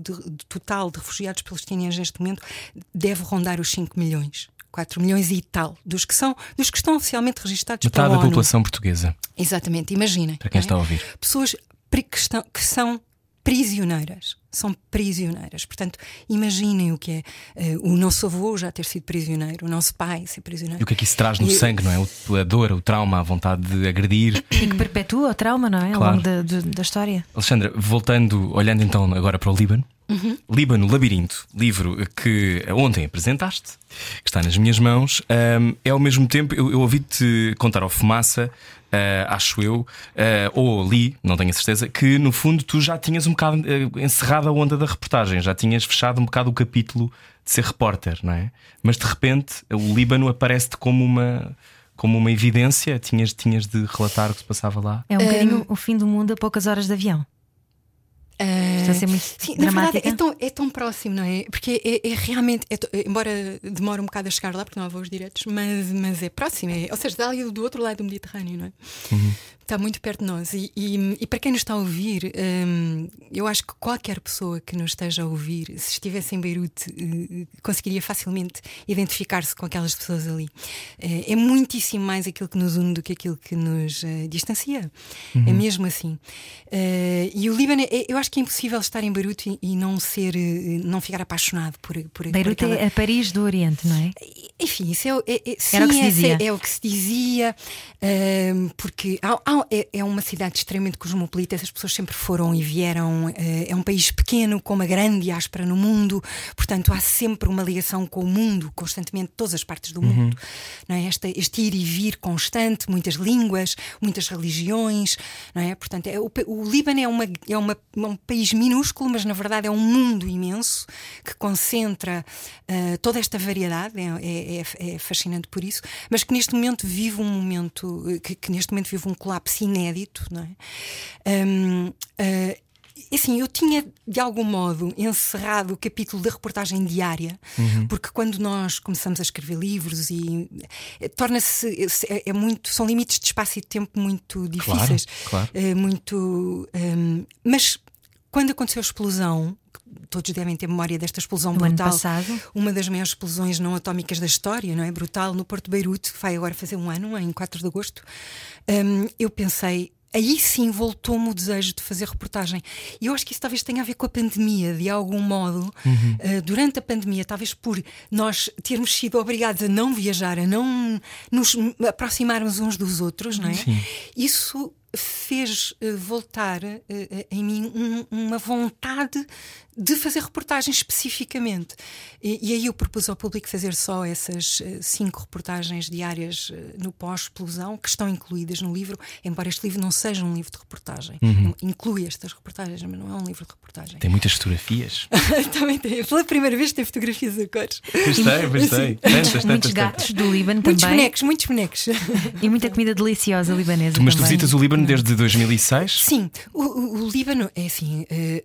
de, de, total de refugiados palestinianos neste momento, deve rondar os 5 milhões. 4 milhões e tal, dos que são, dos que estão oficialmente registados Metade pela da população portuguesa. Exatamente, imaginem. Para quem é? está a ouvir. Pessoas que, estão, que são prisioneiras. São prisioneiras. Portanto, imaginem o que é uh, o nosso avô já ter sido prisioneiro, o nosso pai ser prisioneiro. E o que é que isso traz no e, sangue, não é? A dor, o trauma, a vontade de agredir. E que perpetua o trauma, não é? Claro. Ao longo da, da história. Alexandra, voltando, olhando então agora para o Líbano. Uhum. Líbano Labirinto, livro que ontem apresentaste, que está nas minhas mãos, um, é ao mesmo tempo, eu, eu ouvi-te contar ao Fumaça acho eu, uh, ou li, não tenho a certeza, que no fundo tu já tinhas um bocado uh, encerrado a onda da reportagem, já tinhas fechado um bocado o capítulo de ser repórter, não é? Mas de repente o Líbano aparece-te como uma. Como uma evidência, tinhas, tinhas de relatar o que se passava lá. É um bocadinho o fim do mundo a poucas horas de avião. A ser muito sim, dramática. Na verdade, é tão, é tão próximo, não é? Porque é, é realmente, é, embora demore um bocado a chegar lá, porque não há voos diretos, mas, mas é próximo, é, ou seja, está ali do outro lado do Mediterrâneo, não é? Uhum está muito perto de nós. E, e, e para quem nos está a ouvir, um, eu acho que qualquer pessoa que nos esteja a ouvir, se estivesse em Beirute, uh, conseguiria facilmente identificar-se com aquelas pessoas ali. Uh, é muitíssimo mais aquilo que nos une do que aquilo que nos uh, distancia. Uhum. É mesmo assim. e o Líbano, é, eu acho que é impossível estar em Beirute e, e não ser, não ficar apaixonado por, por Beirute por aquela... é a Paris do Oriente, não é? Enfim, isso é, é, é sim, o que se dizia. É, é o que se dizia, hum, porque há, há é, é, uma cidade extremamente cosmopolita, as pessoas sempre foram e vieram. Eh, é um país pequeno, com uma grande diáspora no mundo, portanto há sempre uma ligação com o mundo, constantemente, todas as partes do uhum. mundo. Não é? este, este ir e vir constante, muitas línguas, muitas religiões. Não é? Portanto, é, o, o Líbano é, uma, é uma, um país minúsculo, mas na verdade é um mundo imenso que concentra uh, toda esta variedade, é, é, é, é, fascinante por isso, mas que neste momento vive um momento, que, que neste momento vive um colapso inédito, não é? Um, uh, ah, assim, eu tinha de algum modo encerrado o capítulo da reportagem diária, uhum. porque quando nós começamos a escrever livros e eh, torna-se é, é, muito são limites de espaço e de tempo muito difíceis, claro, claro. Uh, muito, um, mas quando aconteceu a explosão, todos devem ter memória desta explosão no brutal. Uma das maiores explosões não atómicas da história, não é? Brutal, no Porto de Beirute, que vai agora fazer um ano, em 4 de agosto. Um, eu pensei, aí sim voltou-me o desejo de fazer reportagem. E eu acho que isso talvez tenha a ver com a pandemia, de algum modo. Uhum. Uh, durante a pandemia, talvez por nós termos sido obrigados a não viajar, a não nos aproximarmos uns dos outros, não é? Sim. Isso fez uh, voltar uh, em mim um, uma vontade de fazer reportagens especificamente. E, e, aí eu propus ao público fazer só essas uh, cinco reportagens diárias no pós-explosão, que estão incluídas no livro, embora este livro não seja um livro de reportagem. Uhum. Inclui estas reportagens, mas não é um livro de reportagem. Tem muitas fotografias. também tem. Pela primeira vez tem fotografias a cores. Gostei, gostei. Muitos, muitos gatos do Líbano muitos também. Muitos bonecos, muitos bonecos. E muita comida deliciosa libanesa. Mas também. tu visitas o Líbano desde 2006? Sim, o, o, o Líbano é assim, eh,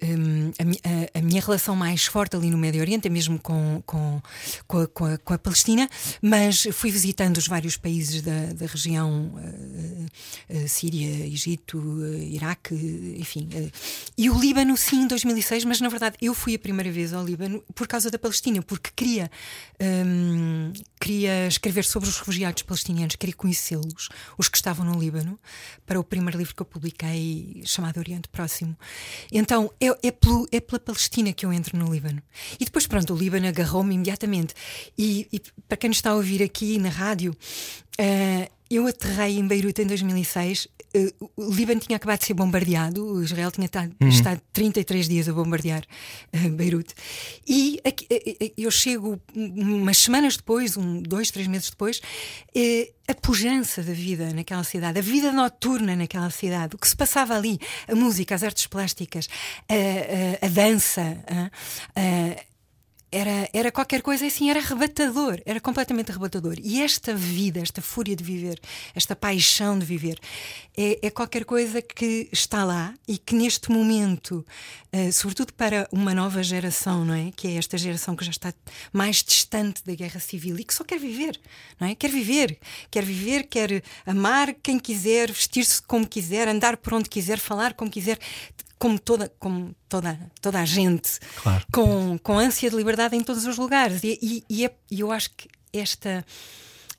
a, a, a, minha relação mais forte ali no Médio Oriente é mesmo com, com, com, a, com, com a, Palestina, mas fui visitando os vários países da, da região, uh, Síria, Egito, Iraque, enfim. e o Líbano, sim, em 2006, mas na verdade eu fui a primeira vez ao Líbano por causa da Palestina, porque queria, um, queria escrever sobre os refugiados palestinianos, queria conhecê-los, os que estavam no Líbano, para o primeiro livro que eu publiquei, chamado Oriente Próximo. Então, é, é, pelo, é pela Palestina que eu entro no Líbano. E depois, pronto, o Líbano agarrou-me imediatamente. E, e, para quem está a ouvir aqui na rádio, uh, eu aterrei em Beirute em 2006. Uh, o Líbano tinha acabado de ser bombardeado, o Israel tinha estado, uhum. estado 33 dias a bombardear uh, Beirute. E aqui, uh, eu chego umas semanas depois, um, dois, três meses depois, a pujança da vida naquela cidade, a vida noturna naquela cidade, o que se passava ali, a música, as artes plásticas, a, a, a dança. A, era, era qualquer coisa assim, era arrebatador, era completamente arrebatador. E esta vida, esta fúria de viver, esta paixão de viver, é, é qualquer coisa que está lá e que neste momento, uh, sobretudo para uma nova geração, não é? Que é esta geração que já está mais distante da guerra civil e que só quer viver, não é? Quer viver, quer viver, quer amar quem quiser, vestir-se como quiser, andar por onde quiser, falar como quiser, como toda, como toda, toda a gente, claro. com, com ânsia de liberdade em todos os lugares. E, e, e, é, eu acho que esta,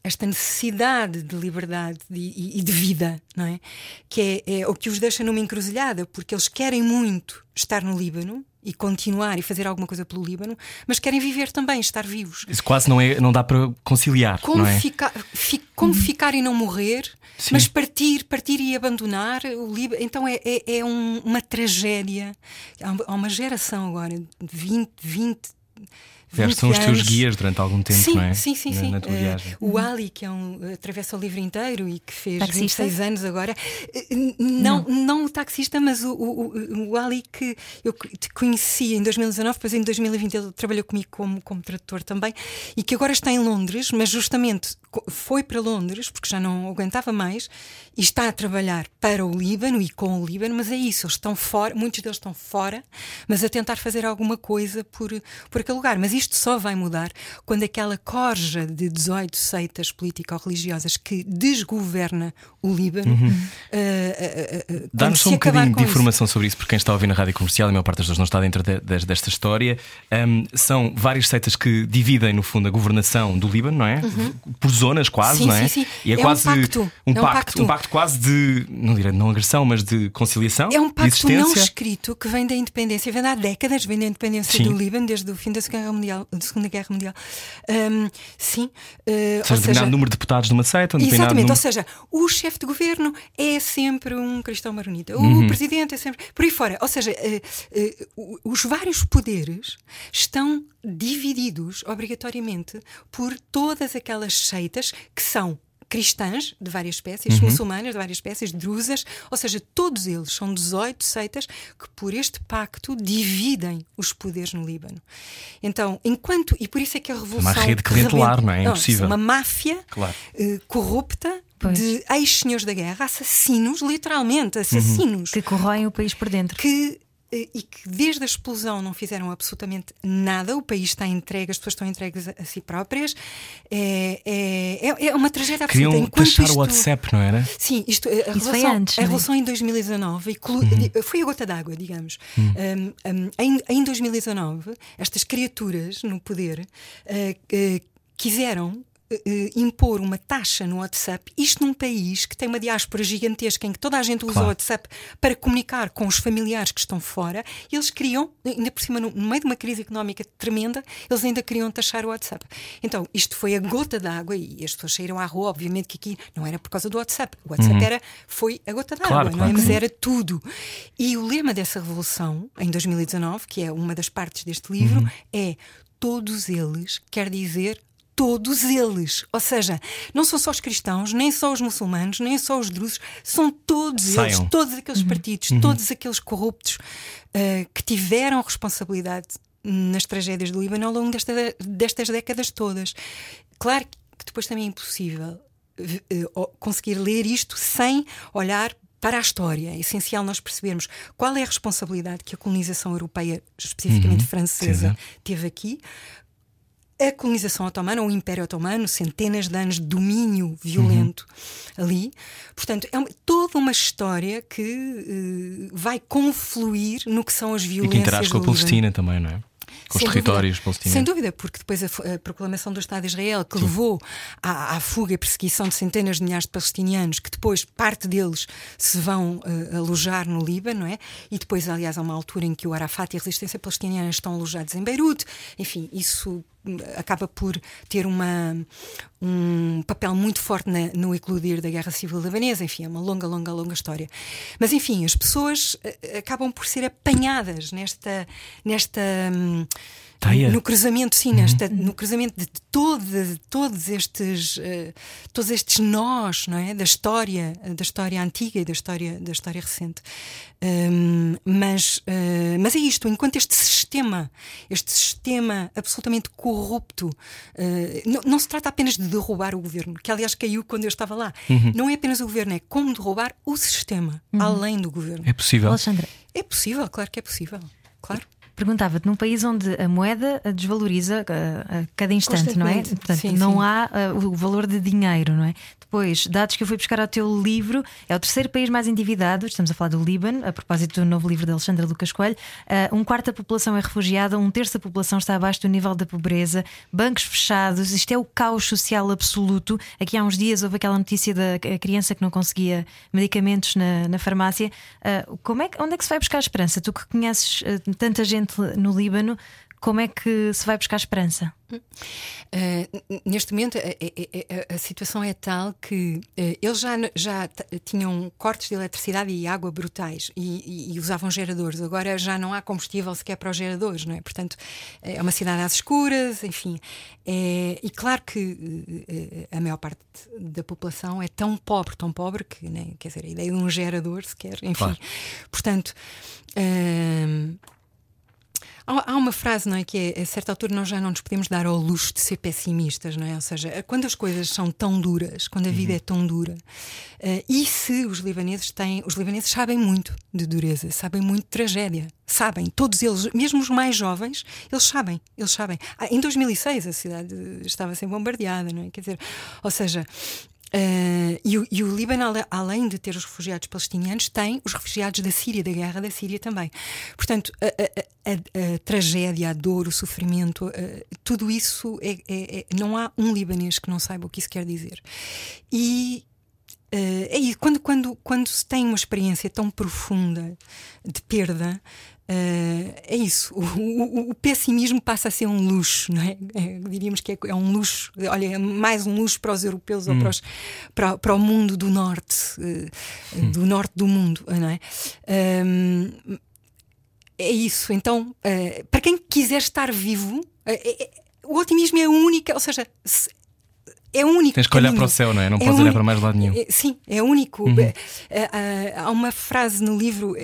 esta necessidade de liberdade e, e de vida, não é? Que é, é o que os deixa numa encruzilhada, porque eles querem muito estar no Líbano, e continuar e fazer alguma coisa pelo Líbano, mas querem viver também, estar vivos. Isso quase não, é, não dá para conciliar. Como, é? ficar, fi, como ficar e não morrer, Sim. mas partir, partir e abandonar o Líbano. Então é, é, é um, uma tragédia. Há uma geração agora de 20, 20 são os teus guias durante algum tempo, sim, não é? Sim, sim, na, sim. Na tua uh, viagem. O Ali, que é um atravessa o livro inteiro e que fez taxista? 26 anos agora, uh, não, não, não o taxista, mas o, o, o, Ali que eu te conheci em 2019, depois em 2020 ele trabalhou comigo como, como tradutor também, e que agora está em Londres, mas justamente foi para Londres porque já não aguentava mais e está a trabalhar para o Líbano e com o Líbano, mas é isso, eles estão fora, muitos deles estão fora, mas a tentar fazer alguma coisa por, por aquele lugar. Mas isto só vai mudar quando aquela corja de 18 seitas político-religiosas que desgoverna o Líbano. Uhum. Uh, uh, uh, Dá-nos só um bocadinho de informação isso. sobre isso, porque quem está a ouvir na rádio comercial, a maior parte das pessoas não está dentro de, de, desta história. Um, são várias seitas que dividem, no fundo, a governação do Líbano, não é? Uhum. Por zonas, quase, sim, não é? Sim, sim. E é, é quase um pacto. Um, pacto, um pacto, um pacto quase de, não direi de não agressão, mas de conciliação. É um pacto não escrito que vem da independência, vem há décadas, vem da independência do Líbano, desde o fim da Segunda Guerra Mundial. Da Segunda Guerra Mundial. Um, sim. Uh, ou seja, um número de deputados de uma seita. Um exatamente, número... ou seja, o chefe de governo é sempre um cristão maronita, uhum. o presidente é sempre. Por aí fora. Ou seja, uh, uh, os vários poderes estão divididos obrigatoriamente por todas aquelas seitas que são cristãs de várias espécies, uhum. muçulmanas de várias espécies, drusas, ou seja, todos eles são 18 seitas que por este pacto dividem os poderes no Líbano. Então, enquanto e por isso é que a revolução uma rede clientelar, não é? é impossível. Uma máfia claro. uh, corrupta Pois. de ex-senhores da guerra, assassinos, literalmente, assassinos. Uhum. Que corroem o país por dentro. Que e que desde a explosão não fizeram absolutamente nada, o país está entregue, as pessoas estão entregues a, si próprias. É, é, é uma tragédia absoluta. Queriam Enquanto taxar isto, o WhatsApp, não era? Sim, isto, a, Isso relação, antes, a relação em 2019 uhum. foi a gota d'água, digamos. Uhum. Um, um, em, em 2019, estas criaturas no poder uh, uh, quiseram impor uma taxa no WhatsApp, isto num país que tem uma diáspora gigantesca em que toda a gente usa claro. o WhatsApp para comunicar com os familiares que estão fora, eles queriam, ainda por cima, no, meio de uma crise económica tremenda, eles ainda queriam taxar o WhatsApp. Então, isto foi a gota d'água e as pessoas saíram à rua, obviamente que aqui não era por causa do WhatsApp. O WhatsApp uhum. era, foi a gota d'água, claro, não claro, é? Mas era tudo. E o lema dessa revolução, em 2019, que é uma das partes deste livro, uhum. é todos eles, quer dizer todos eles. Ou seja, não são só os cristãos, nem só os muçulmanos, nem só os drusos, são todos Saiam. eles, todos aqueles uhum. partidos, uhum. todos aqueles corruptos uh, que tiveram responsabilidade nas tragédias do Líbano ao longo desta, destas décadas todas. Claro que depois também é impossível uh, conseguir ler isto sem olhar para a história. É essencial nós percebermos qual é a responsabilidade que a colonização europeia, especificamente uhum. francesa, Sim, teve aqui, a colonização otomana, o Império Otomano, centenas de anos de domínio violento uhum. ali. Portanto, é uma, toda uma história que uh, vai confluir no que são as violências. E que interage com a Palestina também, não é? Com Sem os territórios palestinos. Sem dúvida, porque depois a, a, proclamação do Estado de Israel, que Sim. levou à, à, fuga e perseguição de centenas de milhares de palestinianos, que depois parte deles se vão uh, alojar no Líbano, não é? E depois, aliás, há uma altura em que o Arafat e a resistência palestiniana estão alojados em Beirute. Enfim, isso acaba por ter uma, um papel muito forte na, no eclodir da Guerra Civil Libanesa. Enfim, é uma longa, longa, longa história. Mas enfim, as pessoas uh, acabam por ser apanhadas nesta. nesta um, Teia. no cruzamento, sim, nesta, no cruzamento de, todo, de todos estes, uh, todos estes nós, não é, da história, da história antiga e da história, da história recente. Um, mas, uh, mas é isto, enquanto este sistema, este sistema absolutamente corrupto, uh, não, não, se trata apenas de derrubar o governo, que aliás caiu quando eu estava lá. Uhum. Não é apenas o governo, é como derrubar o sistema, uhum. além do governo. É possível. Alexandra. É possível, claro que é possível. Claro. Perguntava-te, num país onde a moeda desvaloriza a, a cada instante, não é? Portanto, sim, não sim. há uh, o valor de dinheiro, não é? Depois, dados que eu fui buscar ao teu livro, é o terceiro país mais endividado, estamos a falar do Líbano, a propósito do novo livro de Alexandra Lucas Coelho. Uh, um quarto da população é refugiada, um terço da população está abaixo do nível da pobreza, bancos fechados, isto é o caos social absoluto. Aqui há uns dias houve aquela notícia da criança que não conseguia medicamentos na, na farmácia. Uh, como é, onde é que se vai buscar a esperança? Tu que conheces tanta gente no Líbano, como é que se vai buscar esperança? Uh, neste momento, a, a, a, a, situação é tal que uh, eles já, já tinham cortes de eletricidade e água brutais e, e, e, usavam geradores. Agora já não há combustível sequer para os geradores, não é? Portanto, é uma cidade às escuras, enfim. É, e claro que uh, a maior parte da população é tão pobre, tão pobre que, né, quer dizer, a ideia de um gerador sequer, enfim. Claro. Portanto. Há uma frase, não é? Que é, a certa altura nós já não nos podemos dar ao luxo de ser pessimistas, não é? Ou seja, quando as coisas são tão duras, quando a vida uhum. é tão dura, uh, e se os libaneses têm. Os libaneses sabem muito de dureza, sabem muito de tragédia. Sabem, todos eles, mesmo os mais jovens, eles sabem, eles sabem. Ah, em 2006 a cidade estava a ser bombardeada, não é? Quer dizer, ou seja, Uh, e, o, e, o, Líbano, além de ter os refugiados palestinianos, tem os refugiados da Síria, da guerra da Síria também. Portanto, a, a, a, a tragédia, a dor, o sofrimento, uh, tudo isso é, é, é, não há um libanês que não saiba o que isso quer dizer. E uh, é isso, quando, quando, quando se tem uma experiência tão profunda de perda, Uh, é isso, o, o, o, pessimismo passa a ser um luxo, não é? é diríamos que é, é, um luxo, olha, é mais um luxo para os europeus hum. ou para, os, para, para, o mundo do norte, uh, hum. do norte do mundo, não é? Um, é isso, então, uh, para quem quiser estar vivo, é, o otimismo é a única, ou seja, é único. Tens que olhar para o céu, não é? Não é podes olhar para mais lado nenhum. É, sim, é único. Uhum. É, é, há uma frase no livro: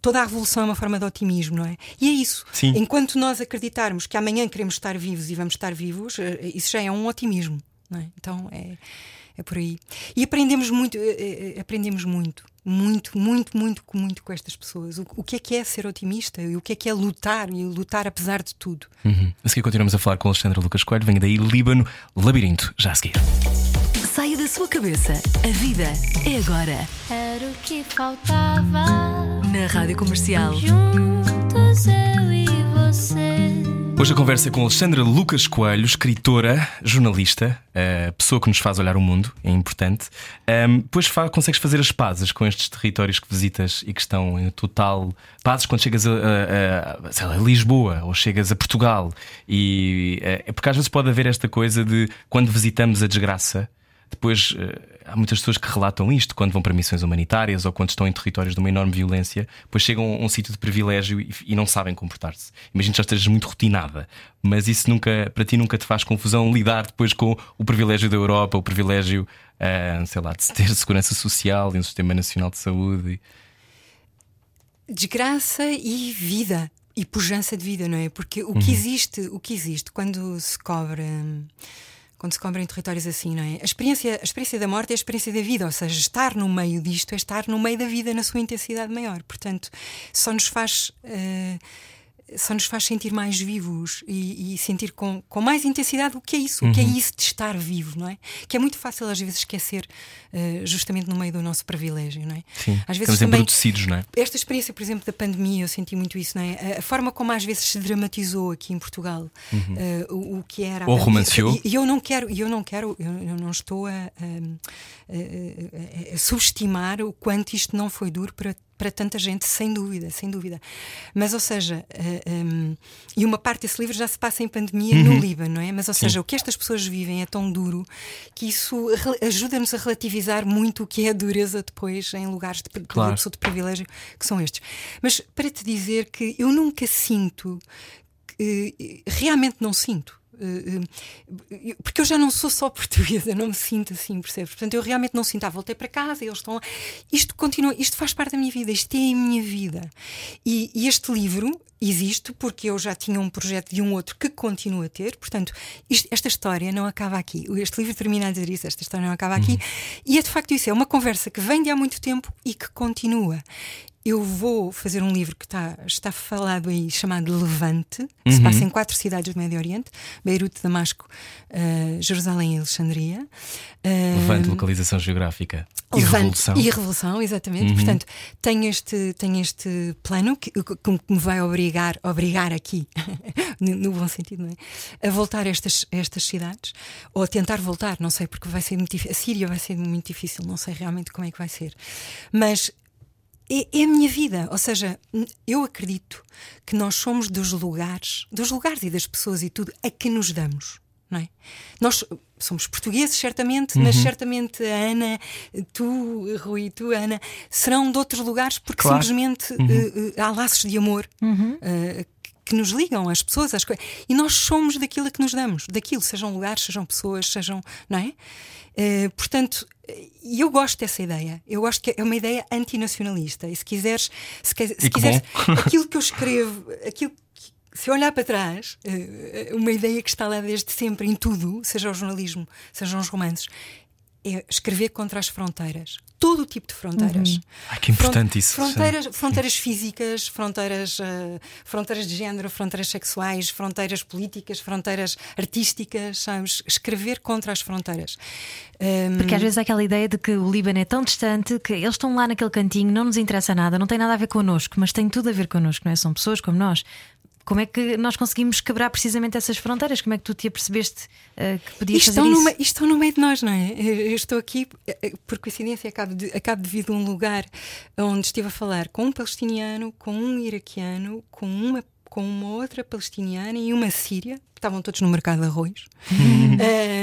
toda a revolução é uma forma de otimismo, não é? E é isso. Sim. Enquanto nós acreditarmos que amanhã queremos estar vivos e vamos estar vivos, isso já é um otimismo, é? Então é. É por aí. E aprendemos muito, aprendemos muito, muito, muito, muito, muito com estas pessoas. O, o que é que é ser otimista e o que é que é lutar e lutar apesar de tudo. Uhum. A seguir continuamos a falar com Alexandra Lucas Coelho. Venha daí Líbano, Labirinto, já a seguir. Saia da sua cabeça. A vida é agora. Era o que faltava. Na Rádio Comercial. Juntos eu e você. Hoje a conversa é com Alexandra Lucas Coelho, escritora, jornalista, pessoa que nos faz olhar o mundo, é importante. Depois consegues fazer as pazes com estes territórios que visitas e que estão em total pazes quando chegas a, a, a, a Lisboa ou chegas a Portugal. E é porque às vezes pode haver esta coisa de quando visitamos a desgraça depois eh, há muitas pessoas que relatam isto quando vão para missões humanitárias ou quando estão em territórios de uma enorme violência, depois chegam a um sítio de privilégio e, e não sabem comportar-se. Imagino que já estejas muito rotinada, mas isso nunca, para ti nunca te faz confusão lidar depois com o privilégio da Europa, o privilégio, uh, sei lá, de ter segurança social e um sistema nacional de saúde. Desgraça e vida e pujança de vida, não é? Porque o que uhum. existe, o que existe quando se cobra quando se cobrem territórios assim, não é? A experiência, a experiência da morte é a experiência da vida, ou seja, estar no meio disto é estar no meio da vida na sua intensidade maior. Portanto, só nos faz. Uh, só nos faz sentir mais vivos e, e, sentir com, com mais intensidade o que é isso, uhum. o que é uhum. isso de estar vivo, não é? Que é muito fácil às vezes esquecer, uh, justamente no meio do nosso privilégio, não é? Sim, às vezes também, embrutecidos, não é? Esta experiência, por exemplo, da pandemia, eu senti muito isso, não é? A forma como às vezes se dramatizou aqui em Portugal uhum. uh, o, o, que era. Ou romanceou. E eu não quero, eu não quero, eu, eu não estou a, a, a, a, subestimar o quanto isto não foi duro para para tanta gente, sem dúvida, sem dúvida. Mas, ou seja, uh, um, e uma parte desse livro já se passa em pandemia uhum. no Líbano, não é? Mas, ou seja, o que estas pessoas vivem é tão duro que isso ajuda-nos a relativizar muito o que é a dureza depois em lugares de, claro. de absoluto privilégio que são estes. Mas para te dizer que eu nunca sinto, realmente não sinto eh, eh, porque eu já não sou só portuguesa, não me sinto assim, percebes? Portanto, eu realmente não sinto, ah, voltei para casa, eles estão lá. Isto continua, isto faz parte da minha vida, isto é a minha vida. E, e este livro existe porque eu já tinha um projeto de um outro que continuo a ter, portanto, isto, esta história não acaba aqui. Este livro termina a dizer isso, esta história não acaba aqui. Uhum. E é de facto isso, é uma conversa que vem de há muito tempo e que continua eu vou fazer um livro que está, está falado aí, chamado Levante, que uhum. se passa em quatro cidades do Médio Oriente: Beirute, Damasco, uh, Jerusalém e Alexandria. Uh, Levante, localização geográfica. E Levante, revolução. E revolução, exatamente. Uhum. Portanto, tem este, tem este plano que, que me vai obrigar, obrigar aqui, no, bom sentido, é? A voltar a estas, a estas cidades, ou a tentar voltar, não sei, porque vai ser muito difícil. A Síria vai ser muito difícil, não sei realmente como é que vai ser. Mas é, é, a minha vida. Ou seja, eu acredito que nós somos dos lugares, dos lugares e das pessoas e tudo a que nos damos. Não é? Nós somos portugueses, certamente, uhum. mas certamente a Ana, tu, Rui, tu, Ana, serão de outros lugares porque claro. simplesmente uhum. uh, há laços de amor uhum. uh, que nos ligam, as pessoas, as coisas. E nós somos daquilo a que nos damos, daquilo, sejam lugares, sejam pessoas, sejam. Não é? Uh, portanto, e eu gosto dessa ideia. Eu gosto que é uma ideia antinacionalista. E se quiseres, se, se quiseres aquilo que eu escrevo, aquilo que, se eu olhar para trás, uh, uma ideia que está lá desde sempre em tudo, seja o jornalismo, sejam os romances, é escrever contra as fronteiras. Todo o tipo de fronteiras. Uhum. Ai, que importante Front, isso. Fronteiras, fronteiras físicas, fronteiras, uh, fronteiras de género, fronteiras sexuais, fronteiras políticas, fronteiras artísticas, sabes? Escrever contra as fronteiras. Um... Porque às vezes há aquela ideia de que o Líbano é tão distante que eles estão lá naquele cantinho, não nos interessa nada, não tem nada a ver connosco, mas tem tudo a ver connosco, não é? São pessoas como nós. Como é que nós conseguimos quebrar precisamente essas fronteiras? Como é que tu te apercebeste uh, que podias isto fazer isso? Isto estão no meio de nós, não é? Eu estou aqui, eh, por coincidência, acabo de, acabo de vir de um lugar onde estive a falar com um palestiniano, com um iraquiano, com uma, com uma outra palestiniana e uma síria. Estavam todos no mercado de arroz. Hum.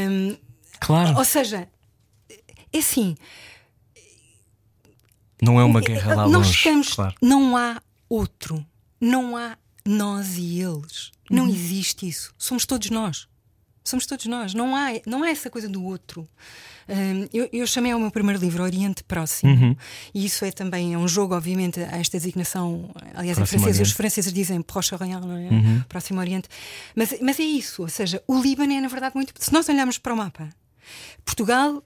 Um, claro. Ou seja, é assim. Não é uma guerra lá nós longe. Estamos, claro. Não há outro. Não há nós e eles. Uhum. Não existe isso. Somos todos nós. Somos todos nós. Não há, não há essa coisa do outro. Um, eu, eu, chamei ao meu primeiro livro Oriente Próximo. Uhum. E isso é também é um jogo, obviamente, a esta designação. Aliás, em francês, os franceses dizem Proche-Orient, não é? Uhum. Próximo Oriente. Mas, mas é isso. Ou seja, o Líbano é, na verdade, muito. Se nós olharmos para o mapa, Portugal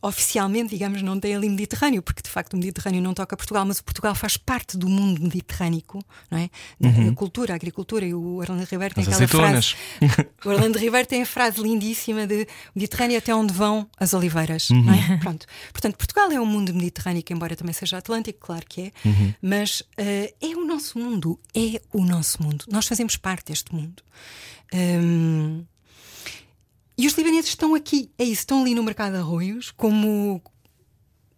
oficialmente, digamos, não tem ali Mediterrâneo, porque de facto o Mediterrâneo não toca Portugal, mas o Portugal faz parte do mundo mediterrâneo, não é? Uhum. cultura, a agricultura, e o Orlando Ribeiro tem as aquela frase. o Orlando Ribeiro tem a frase lindíssima de Mediterrâneo até onde vão as oliveiras, uhum. não é? Pronto. Portanto, Portugal é um mundo mediterrâneo, embora também seja Atlântico, claro que é, uhum. mas uh, é o nosso mundo, é o nosso mundo. Nós fazemos parte deste mundo. Um, e os libaneses estão aqui, é isso, estão ali no mercado de arroios, como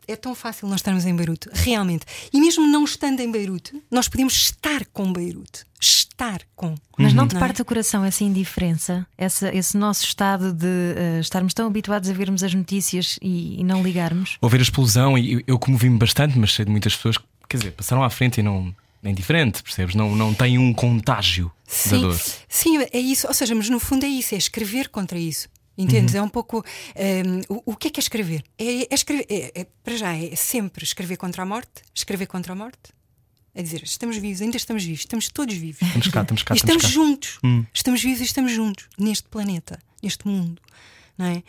é tão fácil nós estarmos em Beirute, realmente. E mesmo não estando em Beirute, nós podemos estar com Beirute. Estar com. Mas não te não é? parte o coração essa indiferença, essa, esse nosso estado de uh, estarmos tão habituados a vermos as notícias e, e não ligarmos? Ouvir a explosão, e eu, eu comovi-me bastante, mas sei de muitas pessoas que, quer dizer, passaram à frente e não, é indiferente, percebes? Não, não tem um contágio sim, da dor. Sim, é isso. Ou seja, mas no fundo é isso, é escrever contra isso. Entendes? Uhum. É um pouco. Um, o, o, que é que é escrever? É, é escrever. É, é, para já, é sempre escrever contra a morte, escrever contra a morte. É dizer, estamos vivos, ainda estamos vivos, estamos todos vivos. Estamos cá, estamos cá. Estamos, estamos cá. juntos. Hum. Estamos vivos e estamos juntos neste planeta, neste mundo não é?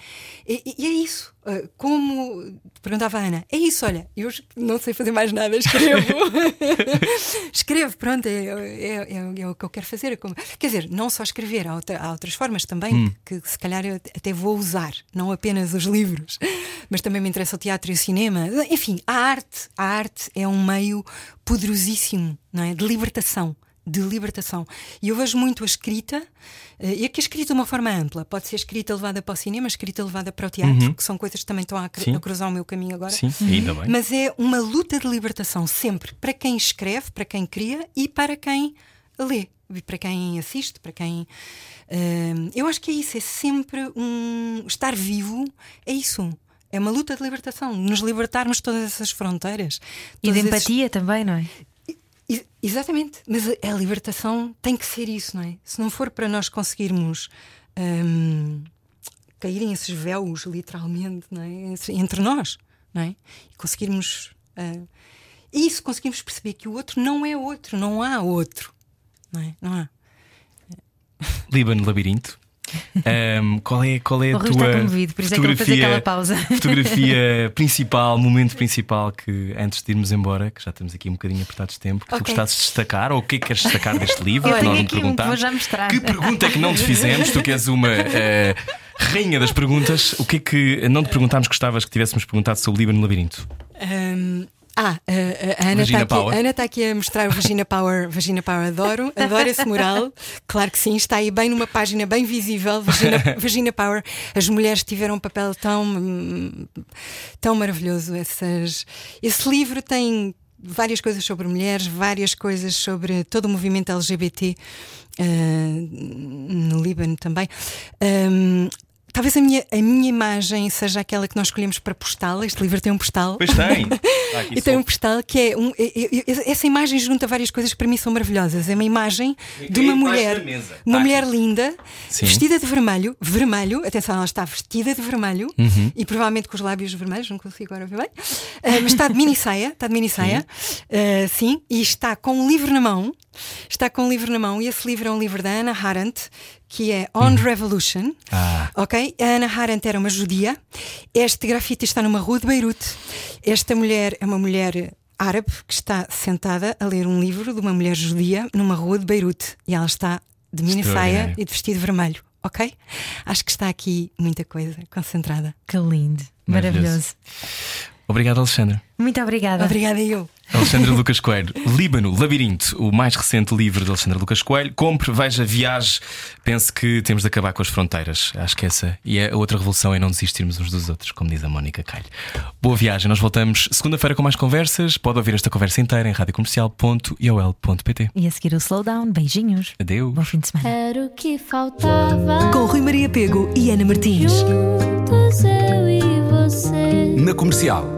E, e é isso. Ah, como perguntava a Ana, é isso, olha, eu não sei fazer mais nada, escrevo. escrevo, pronto, é, é, é, é, o que eu quero fazer. Quer dizer, não só escrever, há, outra, há outras formas também hum. que, que se calhar eu até vou usar, não apenas os livros, mas também me interessa o teatro e o cinema. Enfim, a arte, a arte é um meio poderosíssimo não é? de libertação de libertação. E eu vejo muito a escrita, uh, e aqui a escrita de uma forma ampla. Pode ser escrita levada para o cinema, escrita levada para o teatro, que são coisas que também estão a, a cruzar o meu caminho agora. Sim, ainda bem. Mas é uma luta de libertação sempre para quem escreve, para quem cria e para quem lê, e para quem assiste, para quem. Uh, eu acho que é isso, é sempre um. Estar vivo é isso. É uma luta de libertação, nos libertarmos de todas essas fronteiras. E de todos esses- empatia também, não é? Ex- Exatamente, mas a libertação tem que ser isso, não é? Se não for para nós conseguirmos hum, caírem esses véus, literalmente, não é? Entre nós, não é? E conseguirmos. ah, isso, conseguimos perceber que o outro não é outro, não há outro, não é? Não há. Líbano Labirinto. Ahm, qual é, qual é a tua comovido, é aquela pausa. fotografia principal, momento principal que antes de irmos embora, que já estamos aqui um bocadinho apertados de tempo, que tu Ok. gostasses de destacar ou o que é que queres destacar deste livro Eu que nós não um perguntámos? Que pergunta é que não te fizemos? Tu que és uma eh, rainha das perguntas, o que é que não te perguntámos que gostavas que tivéssemos perguntado sobre o Líbano Labirinto? Hum, ah, a, a- a Ana está aqui, está aqui a mostrar o Vagina Power. Vagina Power, adoro, adoro esse mural. Claro que sim, está aí bem numa página bem visível. Vagina Power. As mulheres tiveram um papel tão, tão maravilhoso. Essas, esse livro tem várias coisas sobre mulheres, várias coisas sobre todo o movimento LGBT ah, no Líbano também. Hum, Talvez a minha, a minha imagem seja aquela que nós escolhemos para postal. Este livro tem um postal. Pois tem. Ah, E tem um postal que é um, é- é- essa imagem junta várias coisas que para mim são maravilhosas. É uma imagem de uma mulher, uma Ah, mulher aqui. linda, Sim. vestida de vermelho, vermelho, atenção, ela está vestida de vermelho Uhum. e provavelmente com os lábios vermelhos, não consigo agora ver bem, Ah, mas está de mini saia, está de mini saia, ah, sim, e está com um livro na mão. Está com um livro na mão, e esse livro é um livro da Anna Arendt, que é On Revolution. Uhum. Ah. Ok? A Ana Arendt era uma judia. Este grafite está numa rua de Beirute. Esta mulher é uma mulher árabe que está sentada a ler um livro de uma mulher judia numa rua de Beirute. E ela está de mini saia Extraordinário. e de vestido vermelho. Ok? Acho que está aqui muita coisa concentrada. Que lindo, Maravilhoso. maravilhoso. Obrigado, Alexandra. Muito obrigada. Obrigada eu. Alexandra Lucas Coelho, Líbano, Labirinto, o mais recente livro de Alexandra Lucas Coelho. Compre, veja, viaje. Pense que temos de acabar com as fronteiras. Acho que essa e a outra revolução é não desistirmos uns dos outros, como diz a Mónica Calho. Boa viagem, nós voltamos segunda-feira com mais conversas. Pode ouvir esta conversa inteira em radiocomercial.iol.pt. E a seguir o slowdown. Beijinhos. Adeus. Bom fim de semana. Era o que faltava. Com Rui Maria Pego e Ana Martins. Juntos eu e você. Na comercial.